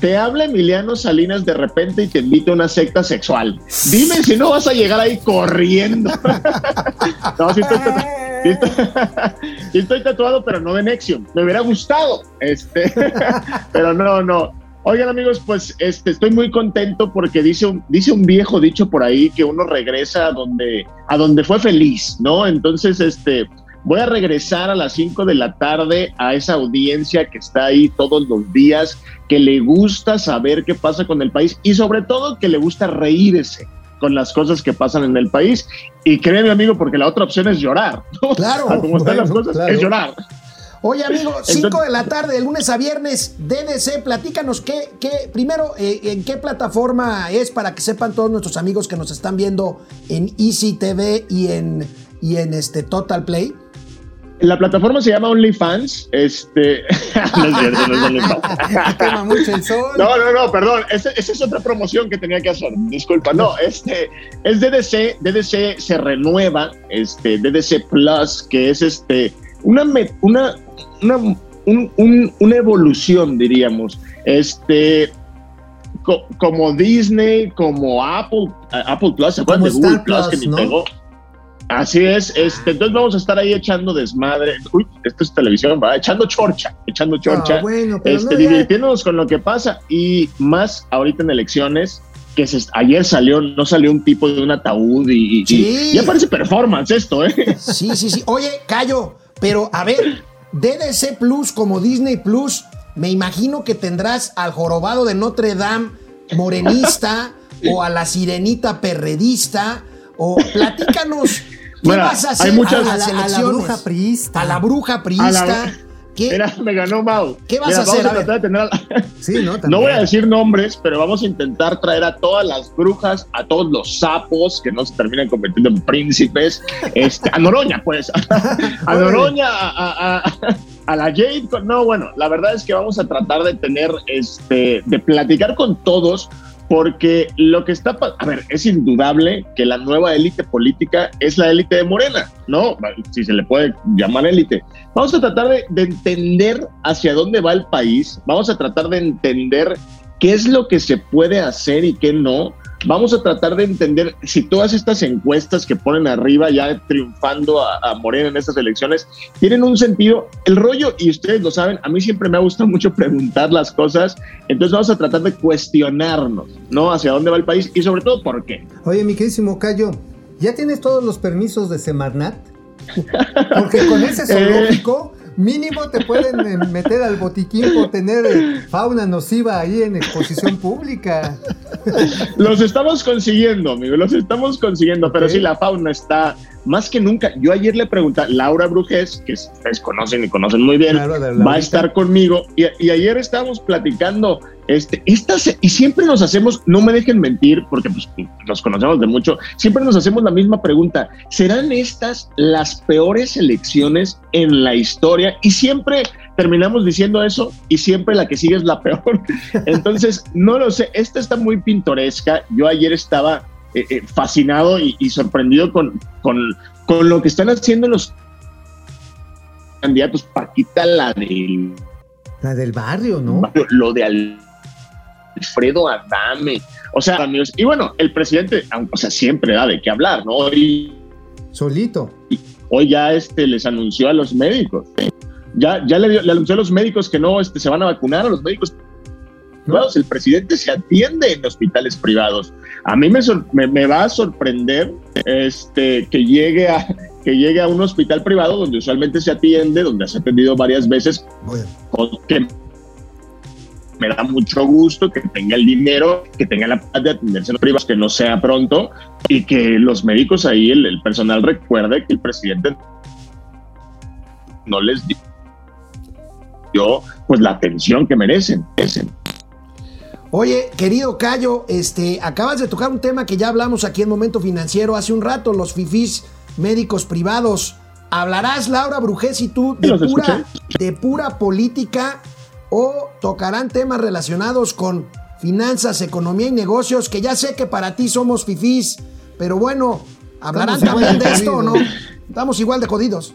Te habla Emiliano Salinas de repente y te invita a una secta sexual. Dime si no vas a llegar ahí corriendo. no, sí estoy, tatu- sí estoy- sí estoy tatuado, pero no de Nexium. Me hubiera gustado. Este, pero no, no. Oigan amigos, pues este, estoy muy contento porque dice un, dice un viejo dicho por ahí que uno regresa a donde, a donde fue feliz, ¿no? Entonces, este, voy a regresar a las 5 de la tarde a esa audiencia que está ahí todos los días, que le gusta saber qué pasa con el país y sobre todo que le gusta reírse con las cosas que pasan en el país. Y créeme, amigo, porque la otra opción es llorar. ¿no? Claro, como están las cosas, claro. es llorar. Oye, amigo, 5 Entonces- de la tarde, de lunes a viernes, DDC, platícanos qué, qué primero, eh, en qué plataforma es para que sepan todos nuestros amigos que nos están viendo en Easy TV y en, y en este Total Play. La plataforma se llama OnlyFans. Este, no es cierto, no es OnlyFans. Quema mucho el sol. No, no, no, perdón. Esa, es otra promoción que tenía que hacer. Disculpa. No, este es DDC. DDC se renueva. Este DDC Plus, que es este una me- una una, un- un- una evolución, diríamos. Este co- como Disney, como Apple, Apple Plus, ¿se acuerdan de Como Google Plus, que ¿no? pegó? Así es, este, entonces vamos a estar ahí echando desmadre. Uy, esto es televisión, va, echando chorcha, echando chorcha Ah, bueno, pero este, no, divirtiéndonos con lo que pasa y más ahorita en elecciones que se, ayer salió, no salió un tipo de un ataúd y, Sí. y ya parece performance esto, ¿eh? Sí, sí, sí. Oye, Cayo, pero a ver, DDC Plus como Disney Plus, me imagino que tendrás al jorobado de Notre Dame morenista, o a la sirenita perredista? O platícanos, ¿qué Bueno, vas a hay hacer muchas- a la- a la bruja priista. A la bruja A la- priista. ¿Qué? Mira, me ganó Mau. ¿Qué vas Mira, a hacer? Vamos A a tratar de tener a- Sí, ¿no? No voy a decir nombres, pero vamos a intentar traer a todas las brujas, a todos los sapos que no se terminan convirtiendo en príncipes, este, a Noroña, pues, a Noroña, a, a- a- a la Jade. No, bueno, la verdad es que vamos a tratar de tener, este, de platicar con todos, porque lo que está, a ver, es indudable que la nueva élite política es la élite de Morena, ¿no? Si se le puede llamar élite. Vamos a tratar de, de entender hacia dónde va el país, vamos a tratar de entender qué es lo que se puede hacer y qué no. Vamos a tratar de entender si todas estas encuestas que ponen arriba ya triunfando a, a Morena en estas elecciones tienen un sentido. El rollo, y ustedes lo saben, a mí siempre me ha gustado mucho preguntar las cosas, entonces vamos a tratar de cuestionarnos, ¿no? Hacia dónde va el país y sobre todo por qué. Oye, mi queridísimo Cayo, ¿ya tienes todos los permisos de Semarnat? Porque con ese zoológico mínimo te pueden eh, meter al botiquín por tener eh, fauna nociva ahí en exposición pública. Los estamos consiguiendo, amigo, los estamos consiguiendo, pero sí, la fauna está más que nunca. Yo ayer le pregunté a Laura Brujés, que ustedes conocen y conocen muy bien, Claro, va a estar conmigo, y, y ayer estábamos platicando, este, estas, y siempre nos hacemos, no me dejen mentir, porque pues, nos conocemos de mucho, siempre nos hacemos la misma pregunta, ¿serán estas las peores elecciones en la historia? Y siempre terminamos diciendo eso y siempre la que sigue es la peor. Entonces, no lo sé, esta está muy pintoresca. Yo ayer estaba eh, eh, fascinado y, y sorprendido con, con, con lo que están haciendo los candidatos. Paquita, la del La del barrio, ¿no? lo de Alfredo Adame. O sea, amigos, y bueno, el presidente, aunque, o sea, siempre da de qué hablar, ¿no? Hoy, Solito. hoy ya este, les anunció a los médicos. Ya, ya le, le anunció a los médicos que no este, se van a vacunar, a los médicos privados. El presidente se atiende en hospitales privados. A mí me, sor- me, me va a sorprender este, que, llegue a, que llegue a un hospital privado donde usualmente se atiende, donde se ha atendido varias veces, Bueno, que me da mucho gusto que tenga el dinero, que tenga la paz de atenderse en los privados, que no sea pronto y que los médicos ahí, el, el personal recuerde que el presidente no les dio pues la atención que merecen. merecen. Oye, querido Cayo, este, acabas de tocar un tema que ya hablamos aquí en Momento Financiero hace un rato, los fifís médicos privados. ¿Hablarás, Laura Brujés y tú, de pura, de pura política o tocarán temas relacionados con finanzas, economía y negocios? Que ya sé que para ti somos fifís, pero bueno, ¿hablarán también de esto o no? Estamos igual de jodidos.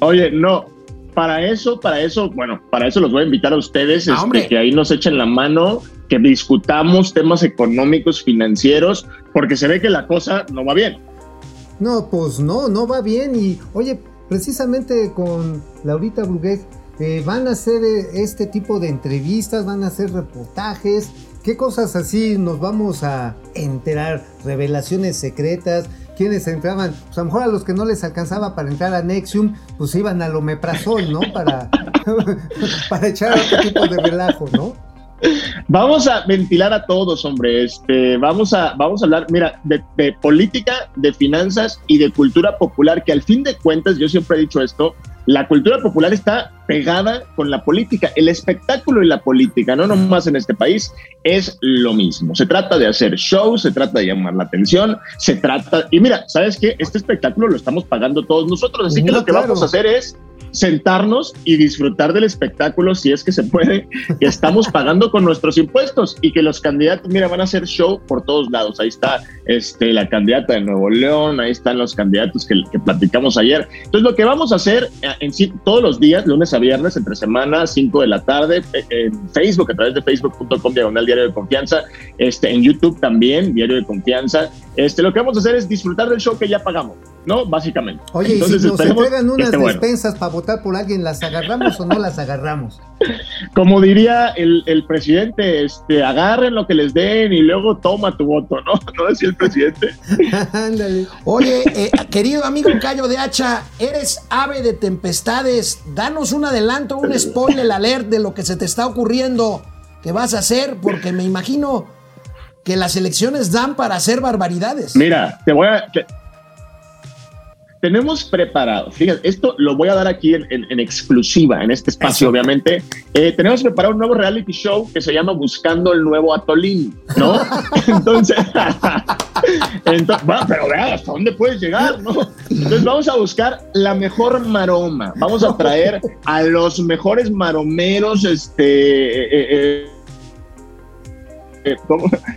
Oye, no, para eso, para eso, bueno, para eso los voy a invitar a ustedes, Ah, este, que ahí nos echen la mano, que discutamos temas económicos, financieros, porque se ve que la cosa no va bien. No, pues no, no va bien. Y oye, precisamente con Laurita Brugués eh, van a hacer eh, este tipo de entrevistas, van a hacer reportajes. ¿Qué cosas así nos vamos a enterar? Revelaciones secretas. ¿Quiénes entraban? Pues a lo mejor a los que no les alcanzaba para entrar a Nexium, pues iban al omeprazol, ¿no? Para, para echar otro tipo de relajo, ¿no? Vamos a ventilar a todos, hombre. Este, vamos a, vamos a hablar, mira, de, de política, de finanzas y de cultura popular, que al fin de cuentas, yo siempre he dicho esto, la cultura popular está pegada con la política. El espectáculo y la política, no nomás en este país, es lo mismo. Se trata de hacer shows, se trata de llamar la atención, se trata... Y mira, ¿sabes qué? Este espectáculo lo estamos pagando todos nosotros, así que lo que claro. vamos a hacer es sentarnos y disfrutar del espectáculo si es que se puede, que estamos pagando con nuestros impuestos y que los candidatos, mira, van a hacer show por todos lados. Ahí está este, la candidata de Nuevo León, ahí están los candidatos que, que platicamos ayer. Entonces, lo que vamos a hacer eh, en todos los días, lunes a viernes, entre semana, 5 de la tarde, eh, en Facebook, a través de facebook.com, diagonal diario de confianza, este, en YouTube también, diario de confianza. Este, lo que vamos a hacer es disfrutar del show que ya pagamos, ¿no? Básicamente. Oye, y Entonces, si nos entregan unas bueno. despensas para votar por alguien, ¿las agarramos o no las agarramos? como diría el, el presidente, este, agarren lo que les den y luego toma tu voto, ¿no? ¿No decía el presidente? Ándale. Oye, eh, querido amigo Cayo de Hacha, eres ave de tempestades. Danos un adelanto, un spoiler alert de lo que se te está ocurriendo que vas a hacer, porque me imagino que las elecciones dan para hacer barbaridades. Mira, te voy a. te- tenemos preparado, fíjate, esto lo voy a dar aquí en, en- en exclusiva, en este espacio, Eso. obviamente. Eh, tenemos preparado un nuevo reality show que se llama Buscando el Nuevo Atolín, ¿no? Entonces, entonces va, pero vea hasta dónde puedes llegar, ¿no? Entonces vamos a buscar la mejor maroma, vamos a traer a los mejores maromeros, este. eh, eh, eh,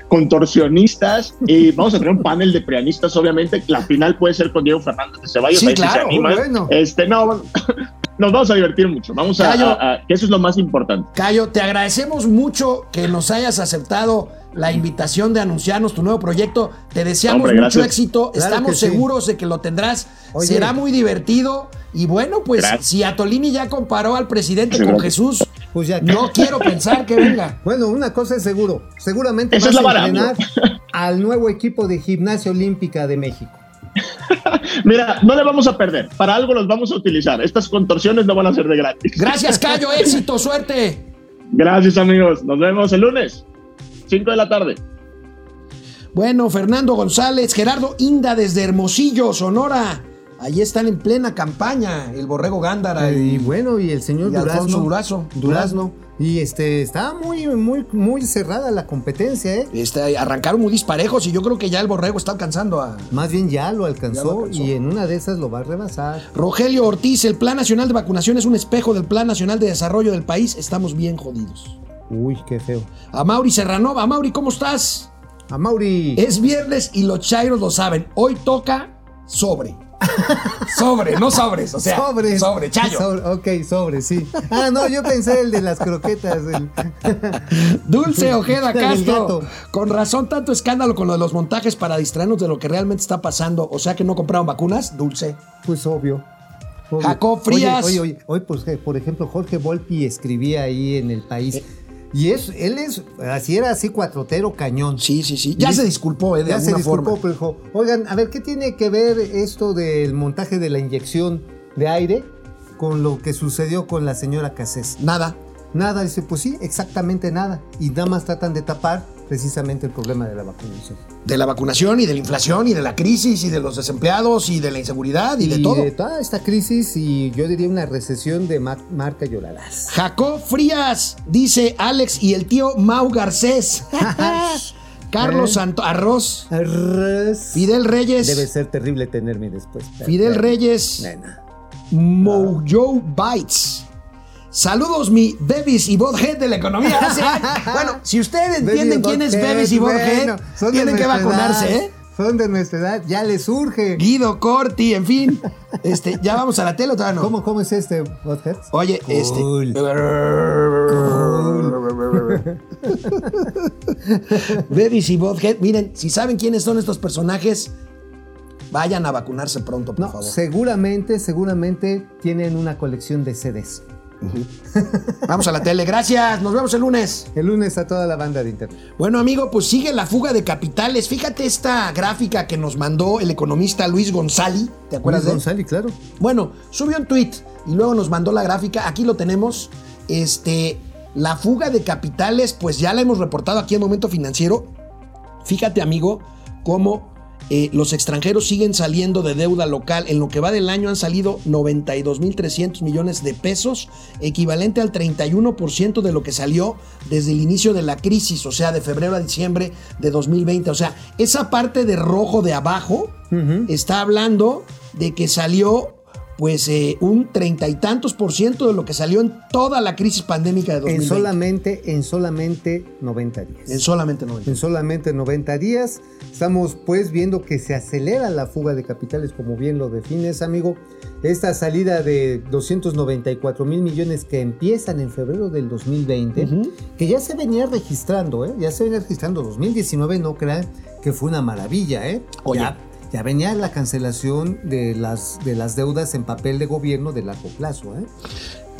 contorsionistas y vamos a tener un panel de prianistas, obviamente. La final puede ser con Diego Fernández de Ceballos. Sí, ahí se claro, animan. bueno. Este, no, nos vamos a divertir mucho. Vamos a, Cayo. a- a- que eso es lo más importante. Cayo, te agradecemos mucho que nos hayas aceptado la invitación de anunciarnos tu nuevo proyecto. Te deseamos Hombre, mucho éxito. Claro Estamos sí. seguros de que lo tendrás. Oye. Será muy divertido. Y bueno, pues Gracias. si Atolini ya comparó al presidente Sí, con gracias. Jesús, Pues ya no quiero pensar que venga. Bueno, una cosa es seguro. Seguramente Esa vas es la a vara, entrenar al nuevo equipo de gimnasia olímpica de México. Mira, no le vamos a perder. Para algo los vamos a utilizar. Estas contorsiones no van a ser de gratis. Gracias, Cayo. Éxito, suerte. Gracias, amigos. Nos vemos el lunes, 5 de la tarde. Bueno, Fernando González, Gerardo Inda desde Hermosillo, Sonora. Ahí están en plena campaña el Borrego Gándara. Y y- bueno, y el señor y Durazno. Durazo. Durazno. Y este, está muy, muy, muy cerrada la competencia, ¿eh? Este, arrancaron muy disparejos y yo creo que ya el Borrego está alcanzando a... Más bien ya lo alcanzó, Ya lo alcanzó. y en una de esas lo va a rebasar. Rogelio Ortiz, el Plan Nacional de Vacunación es un espejo del Plan Nacional de Desarrollo del país. Estamos bien jodidos. Uy, qué feo. A Mauri Serranova. A Mauri, ¿cómo estás? A Mauri. Es viernes y los chairos lo saben. Hoy toca sobre. Sobre, no sobres. O sea, Sobres. sobre, chayo. Sobre, ok, sobre, sí. Ah, no, yo pensé el de las croquetas. el- Dulce Ojeda Castro. Con razón, tanto escándalo con lo de los montajes para distraernos de lo que realmente está pasando. O sea que no compraron vacunas. Dulce. Pues obvio. obvio. Jacob Frías. Oye, oye, oye, hoy, pues, eh, por ejemplo, Jorge Volpi escribía ahí en el país. Y es, él es, así era así cuatrotero cañón. Sí, sí, sí. Ya Y- se disculpó, ¿eh? De ya se alguna disculpó, forma. pero dijo, oigan, a ver, ¿qué tiene que ver esto del montaje de la inyección de aire con lo que sucedió con la señora Cassés? Nada. Nada, dice, pues sí, exactamente nada. Y nada más tratan de tapar precisamente el problema de la vacunación. De la vacunación y de la inflación y de la crisis y de los desempleados y de la inseguridad y, de todo. toda esta crisis y yo diría una recesión de ma- marca llorarás. Jacob Frías, dice Alex y el tío Mau Garcés. Carlos ¿Eh? Santo Arroz. Fidel Reyes. Debe ser terrible tenerme después. Fidel Reyes. Nena. Mojo Bites. Saludos, mi Bevis y Bothead de la economía. Bueno, si ustedes entienden quién es Bevis y Bothead, Bueno, tienen que vacunarse, edad, ¿eh? Son de nuestra edad, ya les surge. Guido Corti, en fin. Este, ¿Ya vamos a la tele o no? ¿Cómo, ¿Cómo es este Bothead? Oye, Cool. este. Bevis y Bothead, miren, si saben quiénes son estos personajes, vayan a vacunarse pronto, por No, favor. seguramente, seguramente tienen una colección de CDs. Vamos a la tele. Gracias. Nos vemos el lunes. El lunes a toda la banda de internet. Bueno, amigo, pues sigue la fuga de capitales. Fíjate esta gráfica que nos mandó el economista Luis González. ¿Te acuerdas Luis de? González, claro. Bueno, subió un tweet y luego nos mandó la gráfica. Aquí lo tenemos. Este, la fuga de capitales, pues ya la hemos reportado aquí en Momento Financiero. Fíjate, amigo, cómo eh, los extranjeros siguen saliendo de deuda local. En lo que va del año han salido 92.300 millones de pesos, equivalente al 31% de lo que salió desde el inicio de la crisis, o sea, de febrero a diciembre de 2020. O sea, esa parte de rojo de abajo está hablando de que salió pues eh, un treinta y tantos por ciento de lo que salió en toda la crisis pandémica de En 2020. solamente, en solamente 90 días. En solamente 90. En solamente 90 días estamos pues viendo que se acelera la fuga de capitales, como bien lo defines, amigo. Esta salida de 294 mil millones que empiezan en febrero del 2020, Ujú. que ya se venía registrando, ¿eh? Ya se venía registrando 2019, no crean que fue una maravilla, ¿eh? Oye. Ya, ya venía la cancelación de las, de las deudas en papel de gobierno de largo plazo, ¿eh?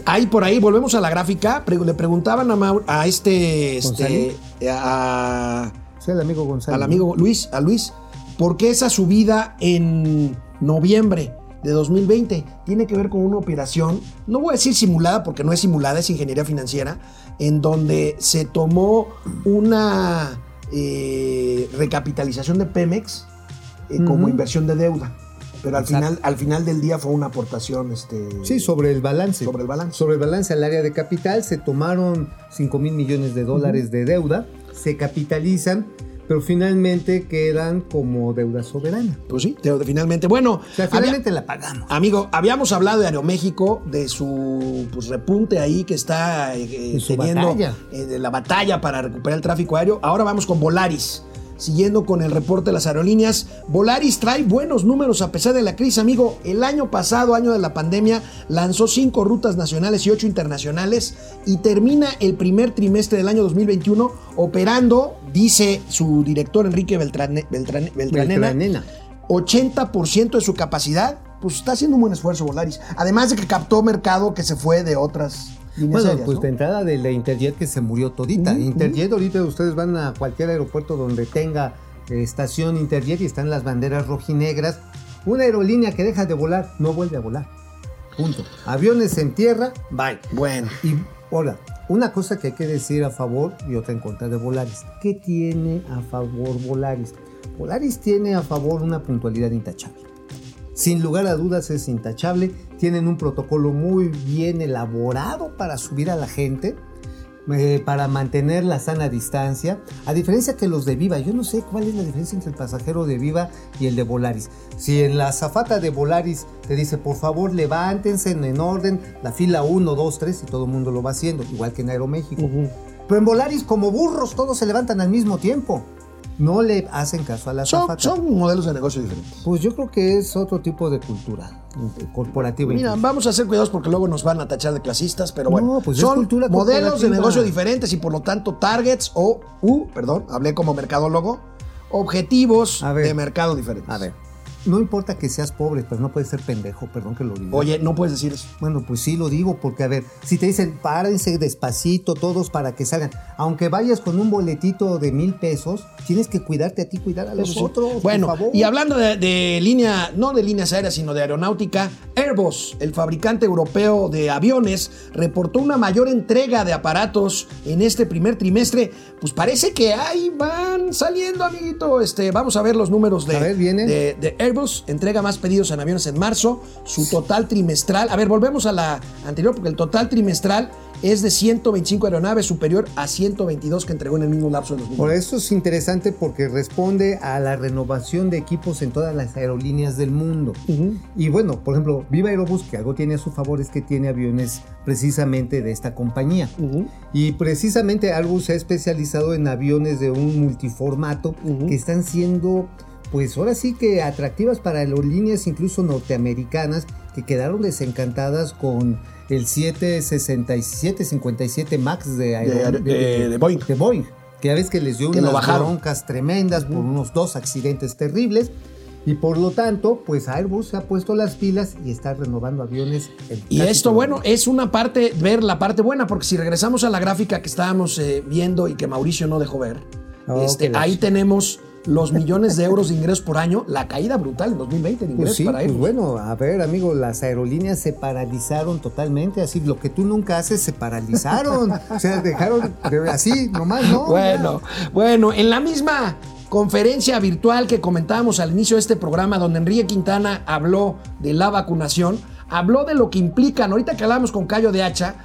Ahí por ahí, volvemos a la gráfica. le preguntaban a, Mau- a este, este a- sea, el amigo González. al amigo Luis, a Luis, ¿por qué esa subida en noviembre de 2020 tiene que ver con una operación, no voy a decir simulada porque no es simulada, es ingeniería financiera, en donde se tomó una eh, recapitalización de Pemex eh, como inversión de deuda. Pero al Exacto. final, al final del día fue una aportación este, Sí, sobre el balance. sobre el balance. Sobre el balance al área de capital se tomaron 5 mil millones de dólares de deuda, se capitalizan, pero finalmente quedan como deuda soberana. Pues sí, pero finalmente. Bueno, O sea, había- finalmente la pagamos. amigo, habíamos hablado de Aeroméxico, de su pues, repunte ahí que está eh, teniendo, batalla. eh, de la batalla para recuperar el tráfico aéreo. Ahora vamos con Volaris. Siguiendo con el reporte de las aerolíneas, Volaris trae buenos números a pesar de la crisis, amigo. El año pasado, año de la pandemia, lanzó cinco rutas nacionales y ocho internacionales y termina el primer trimestre del año 2021 operando, dice su director Enrique Beltrane- Beltrane- Beltranena, Beltranena. 80% de su capacidad, pues está haciendo un buen esfuerzo Volaris. Además de que captó mercado que se fue de otras líneas Bueno, aéreas, pues ¿no? de entrada de la Interjet que se murió todita. Interjet, ahorita ustedes van a cualquier aeropuerto donde tenga eh, estación Interjet y están las banderas rojinegras. Una aerolínea que deja de volar no vuelve a volar. Punto. Aviones en tierra, bye. Bueno, Y ahora, una cosa que hay que decir a favor y otra en contra de Volaris. ¿Qué tiene a favor Volaris? Volaris tiene a favor una puntualidad intachable. Sin lugar a dudas es intachable. Tienen un protocolo muy bien elaborado para subir a la gente, eh, para mantener la sana distancia. A diferencia que los de Viva, yo no sé cuál es la diferencia entre el pasajero de Viva y el de Volaris. Si en la zafata de Volaris te dice, por favor, levántense en orden, la fila 1, 2, 3, y todo el mundo lo va haciendo, igual que en Aeroméxico. Pero en Volaris, como burros, todos se levantan al mismo tiempo. No le hacen caso a la son, son modelos de negocio diferentes. Pues yo creo que es otro tipo de cultura eh, corporativa. Mira, incluso. vamos a hacer cuidados porque luego nos van a tachar de clasistas, pero bueno, No, pues es son cultura modelos de negocio diferentes y por lo tanto targets o, u, perdón, hablé como mercadólogo, objetivos ver. de mercado diferentes. A ver, no importa que seas pobre, pero no puedes ser pendejo, perdón que lo diga. Oye, no puedes decir eso. Bueno, pues sí lo digo, porque a ver, si te dicen párense despacito todos para que salgan, aunque vayas con un boletito de mil pesos, tienes que cuidarte a ti, cuidar a los sí. otros. Bueno, por favor. y hablando de, de línea, no de líneas aéreas, sino de aeronáutica, Airbus, el fabricante europeo de aviones, reportó una mayor entrega de aparatos en este primer trimestre. Pues parece que ahí van saliendo, amiguito. Este, vamos a ver los números de, A ver, viene. de, de Airbus. Entrega más pedidos en aviones en marzo. Su total trimestral. A ver, volvemos a la anterior, porque el total trimestral es de 125 aeronaves, superior a 122 que entregó en el mismo lapso de los Por eso es interesante porque responde a la renovación de equipos en todas las aerolíneas del mundo. Y bueno, por ejemplo, Viva Aerobus, que algo tiene a su favor, es que tiene aviones precisamente de esta compañía. Y precisamente Airbus se ha especializado en aviones de un multiformato que están siendo, pues ahora sí que atractivas para aerolíneas incluso norteamericanas que quedaron desencantadas con el 767-57 MAX de, De- de- de Boeing. de Boeing, Que ya ves que les dio Que unas bajaron. broncas tremendas por unos dos accidentes terribles. Y por lo tanto, pues Airbus se ha puesto las pilas y está renovando aviones. Y esto, bueno, es una parte, ver la parte buena, porque si regresamos a la gráfica que estábamos eh, viendo y que Mauricio no dejó ver, Oh, este, ahí tenemos los millones de euros de ingresos por año, la caída brutal en 2020 de Pues ingresos sí, para pues Airbus. bueno, a ver, amigo, las aerolíneas se paralizaron totalmente, así lo que tú nunca haces se paralizaron, o sea, dejaron de- así nomás, ¿no? Bueno, bueno, en la misma conferencia virtual que comentábamos al inicio de este programa, donde Enrique Quintana habló de la vacunación, habló de lo que implican, ahorita que hablamos con Cayo de Hacha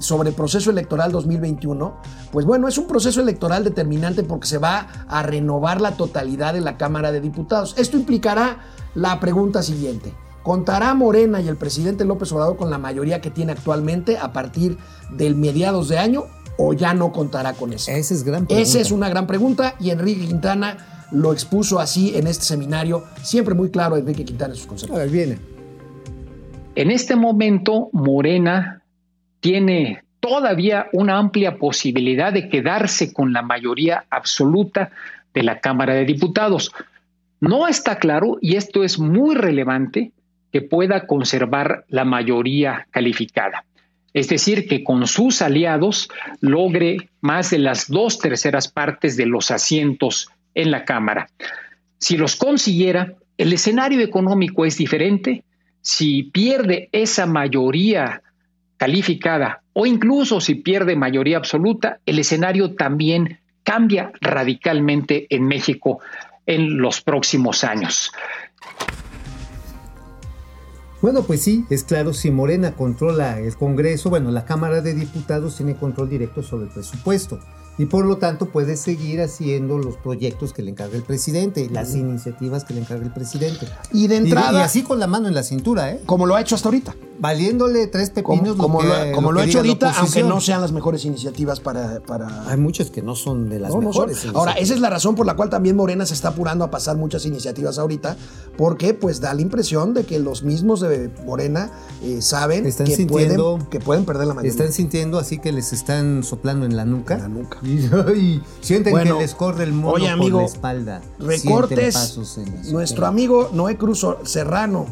sobre el proceso electoral 2021, pues bueno, es un proceso electoral determinante porque se va a renovar la totalidad de la Cámara de Diputados. Esto implicará la pregunta siguiente. ¿Contará Morena y el presidente López Obrador con la mayoría que tiene actualmente a partir del mediados de año o ya no contará con eso? Esa es gran pregunta. Esa es una gran pregunta y Enrique Quintana lo expuso así en este seminario, siempre muy claro Enrique Quintana en sus A conceptos. ver, viene. En este momento, Morena tiene todavía una amplia posibilidad de quedarse con la mayoría absoluta de la Cámara de Diputados. No está claro, y esto es muy relevante, que pueda conservar la mayoría calificada. Es decir, que con sus aliados logre más de las dos terceras partes de los asientos en la Cámara. Si los consiguiera, el escenario económico es diferente. Si pierde esa mayoría calificada o incluso si pierde mayoría absoluta, el escenario también cambia radicalmente en México en los próximos años. Bueno, pues sí, es claro, si Morena controla el Congreso, bueno, la Cámara de Diputados tiene control directo sobre el presupuesto y por lo tanto puede seguir haciendo los proyectos que le encarga el presidente, las iniciativas que le encarga el presidente. Y de entrada, y así con la mano en la cintura, ¿eh? como lo ha hecho hasta ahorita. Valiéndole tres pepinos Como, lo lo, que, como lo ha hecho ahorita, aunque no sean las mejores iniciativas para... para Hay muchas que no son de las No, no mejores. Ahora, esa es la razón por la cual también Morena se está apurando a pasar muchas iniciativas ahorita, porque pues da la impresión de que los mismos de Morena eh, saben Están que, sintiendo- pueden, que pueden perder la mayoría. Están sintiendo así que les están soplando en la nuca. En la nuca. Y, y sienten Bueno, que les corre el mono oye, amigo, por la espalda. Recortes, nuestro espalda. amigo Noé Cruz Serrano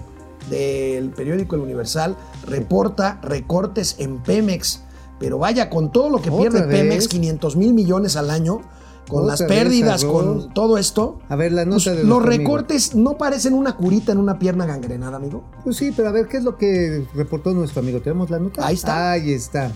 del periódico El Universal reporta recortes en Pemex, pero vaya, con todo lo que ¿Otra pierde vez? Pemex, 500 mil millones al año, con las ¿Otra vez, pérdidas, con todo esto, A ver, la nota pues, de los nuestro amigo. recortes no parecen una curita en una pierna gangrenada, amigo. Pues sí, pero a ver, ¿qué es lo que reportó nuestro amigo? ¿Tenemos la nota? Ahí está. Ahí está.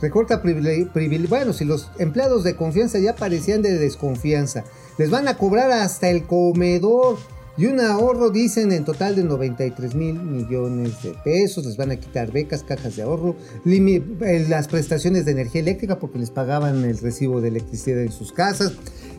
Recorta privilegio. Bueno, si los empleados de confianza ya parecían de desconfianza, les van a cobrar hasta el comedor. Y un ahorro, dicen, en total de 93 mil millones de pesos. Les van a quitar becas, cajas de ahorro, eh, las prestaciones de energía eléctrica porque les pagaban el recibo de electricidad en sus casas.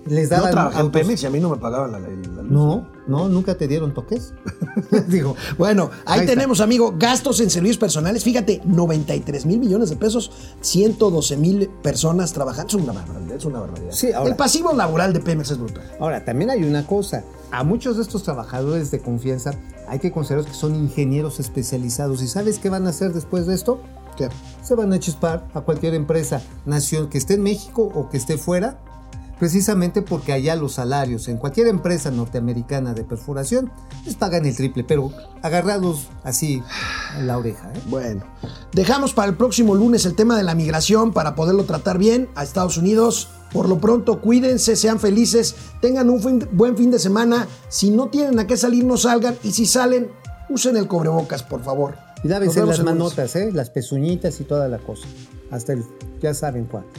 Les Yo daban trabajé en Pemex y a mí no me pagaban la, luz. No, no, nunca te dieron toques. Digo, Bueno, ahí, Ahí está. tenemos, amigo, gastos en servicios personales. Fíjate, 93 mil millones de pesos, 112 mil personas trabajando. Es una barbaridad, es una barbaridad. Sí, ahora- El pasivo laboral de Pemex es brutal. Ahora, también hay una cosa. A muchos de estos trabajadores de confianza hay que considerar que son ingenieros especializados. ¿Y sabes qué van a hacer después de esto? ¿Qué? Se van a chispar a cualquier empresa, nación que esté en México o que esté fuera, precisamente porque allá los salarios en cualquier empresa norteamericana de perforación les pagan el triple, pero agarrados así a la oreja. ¿eh? Bueno, dejamos para el próximo lunes el tema de la migración para poderlo tratar bien a Estados Unidos. Por lo pronto, cuídense, sean felices, tengan un fin- buen fin de semana. Si no tienen a qué salir, no salgan. Y si salen, usen el cobrebocas, por favor. Y lávense las manotas, ¿eh? las pezuñitas y toda la cosa. Hasta el, ya saben cuánto.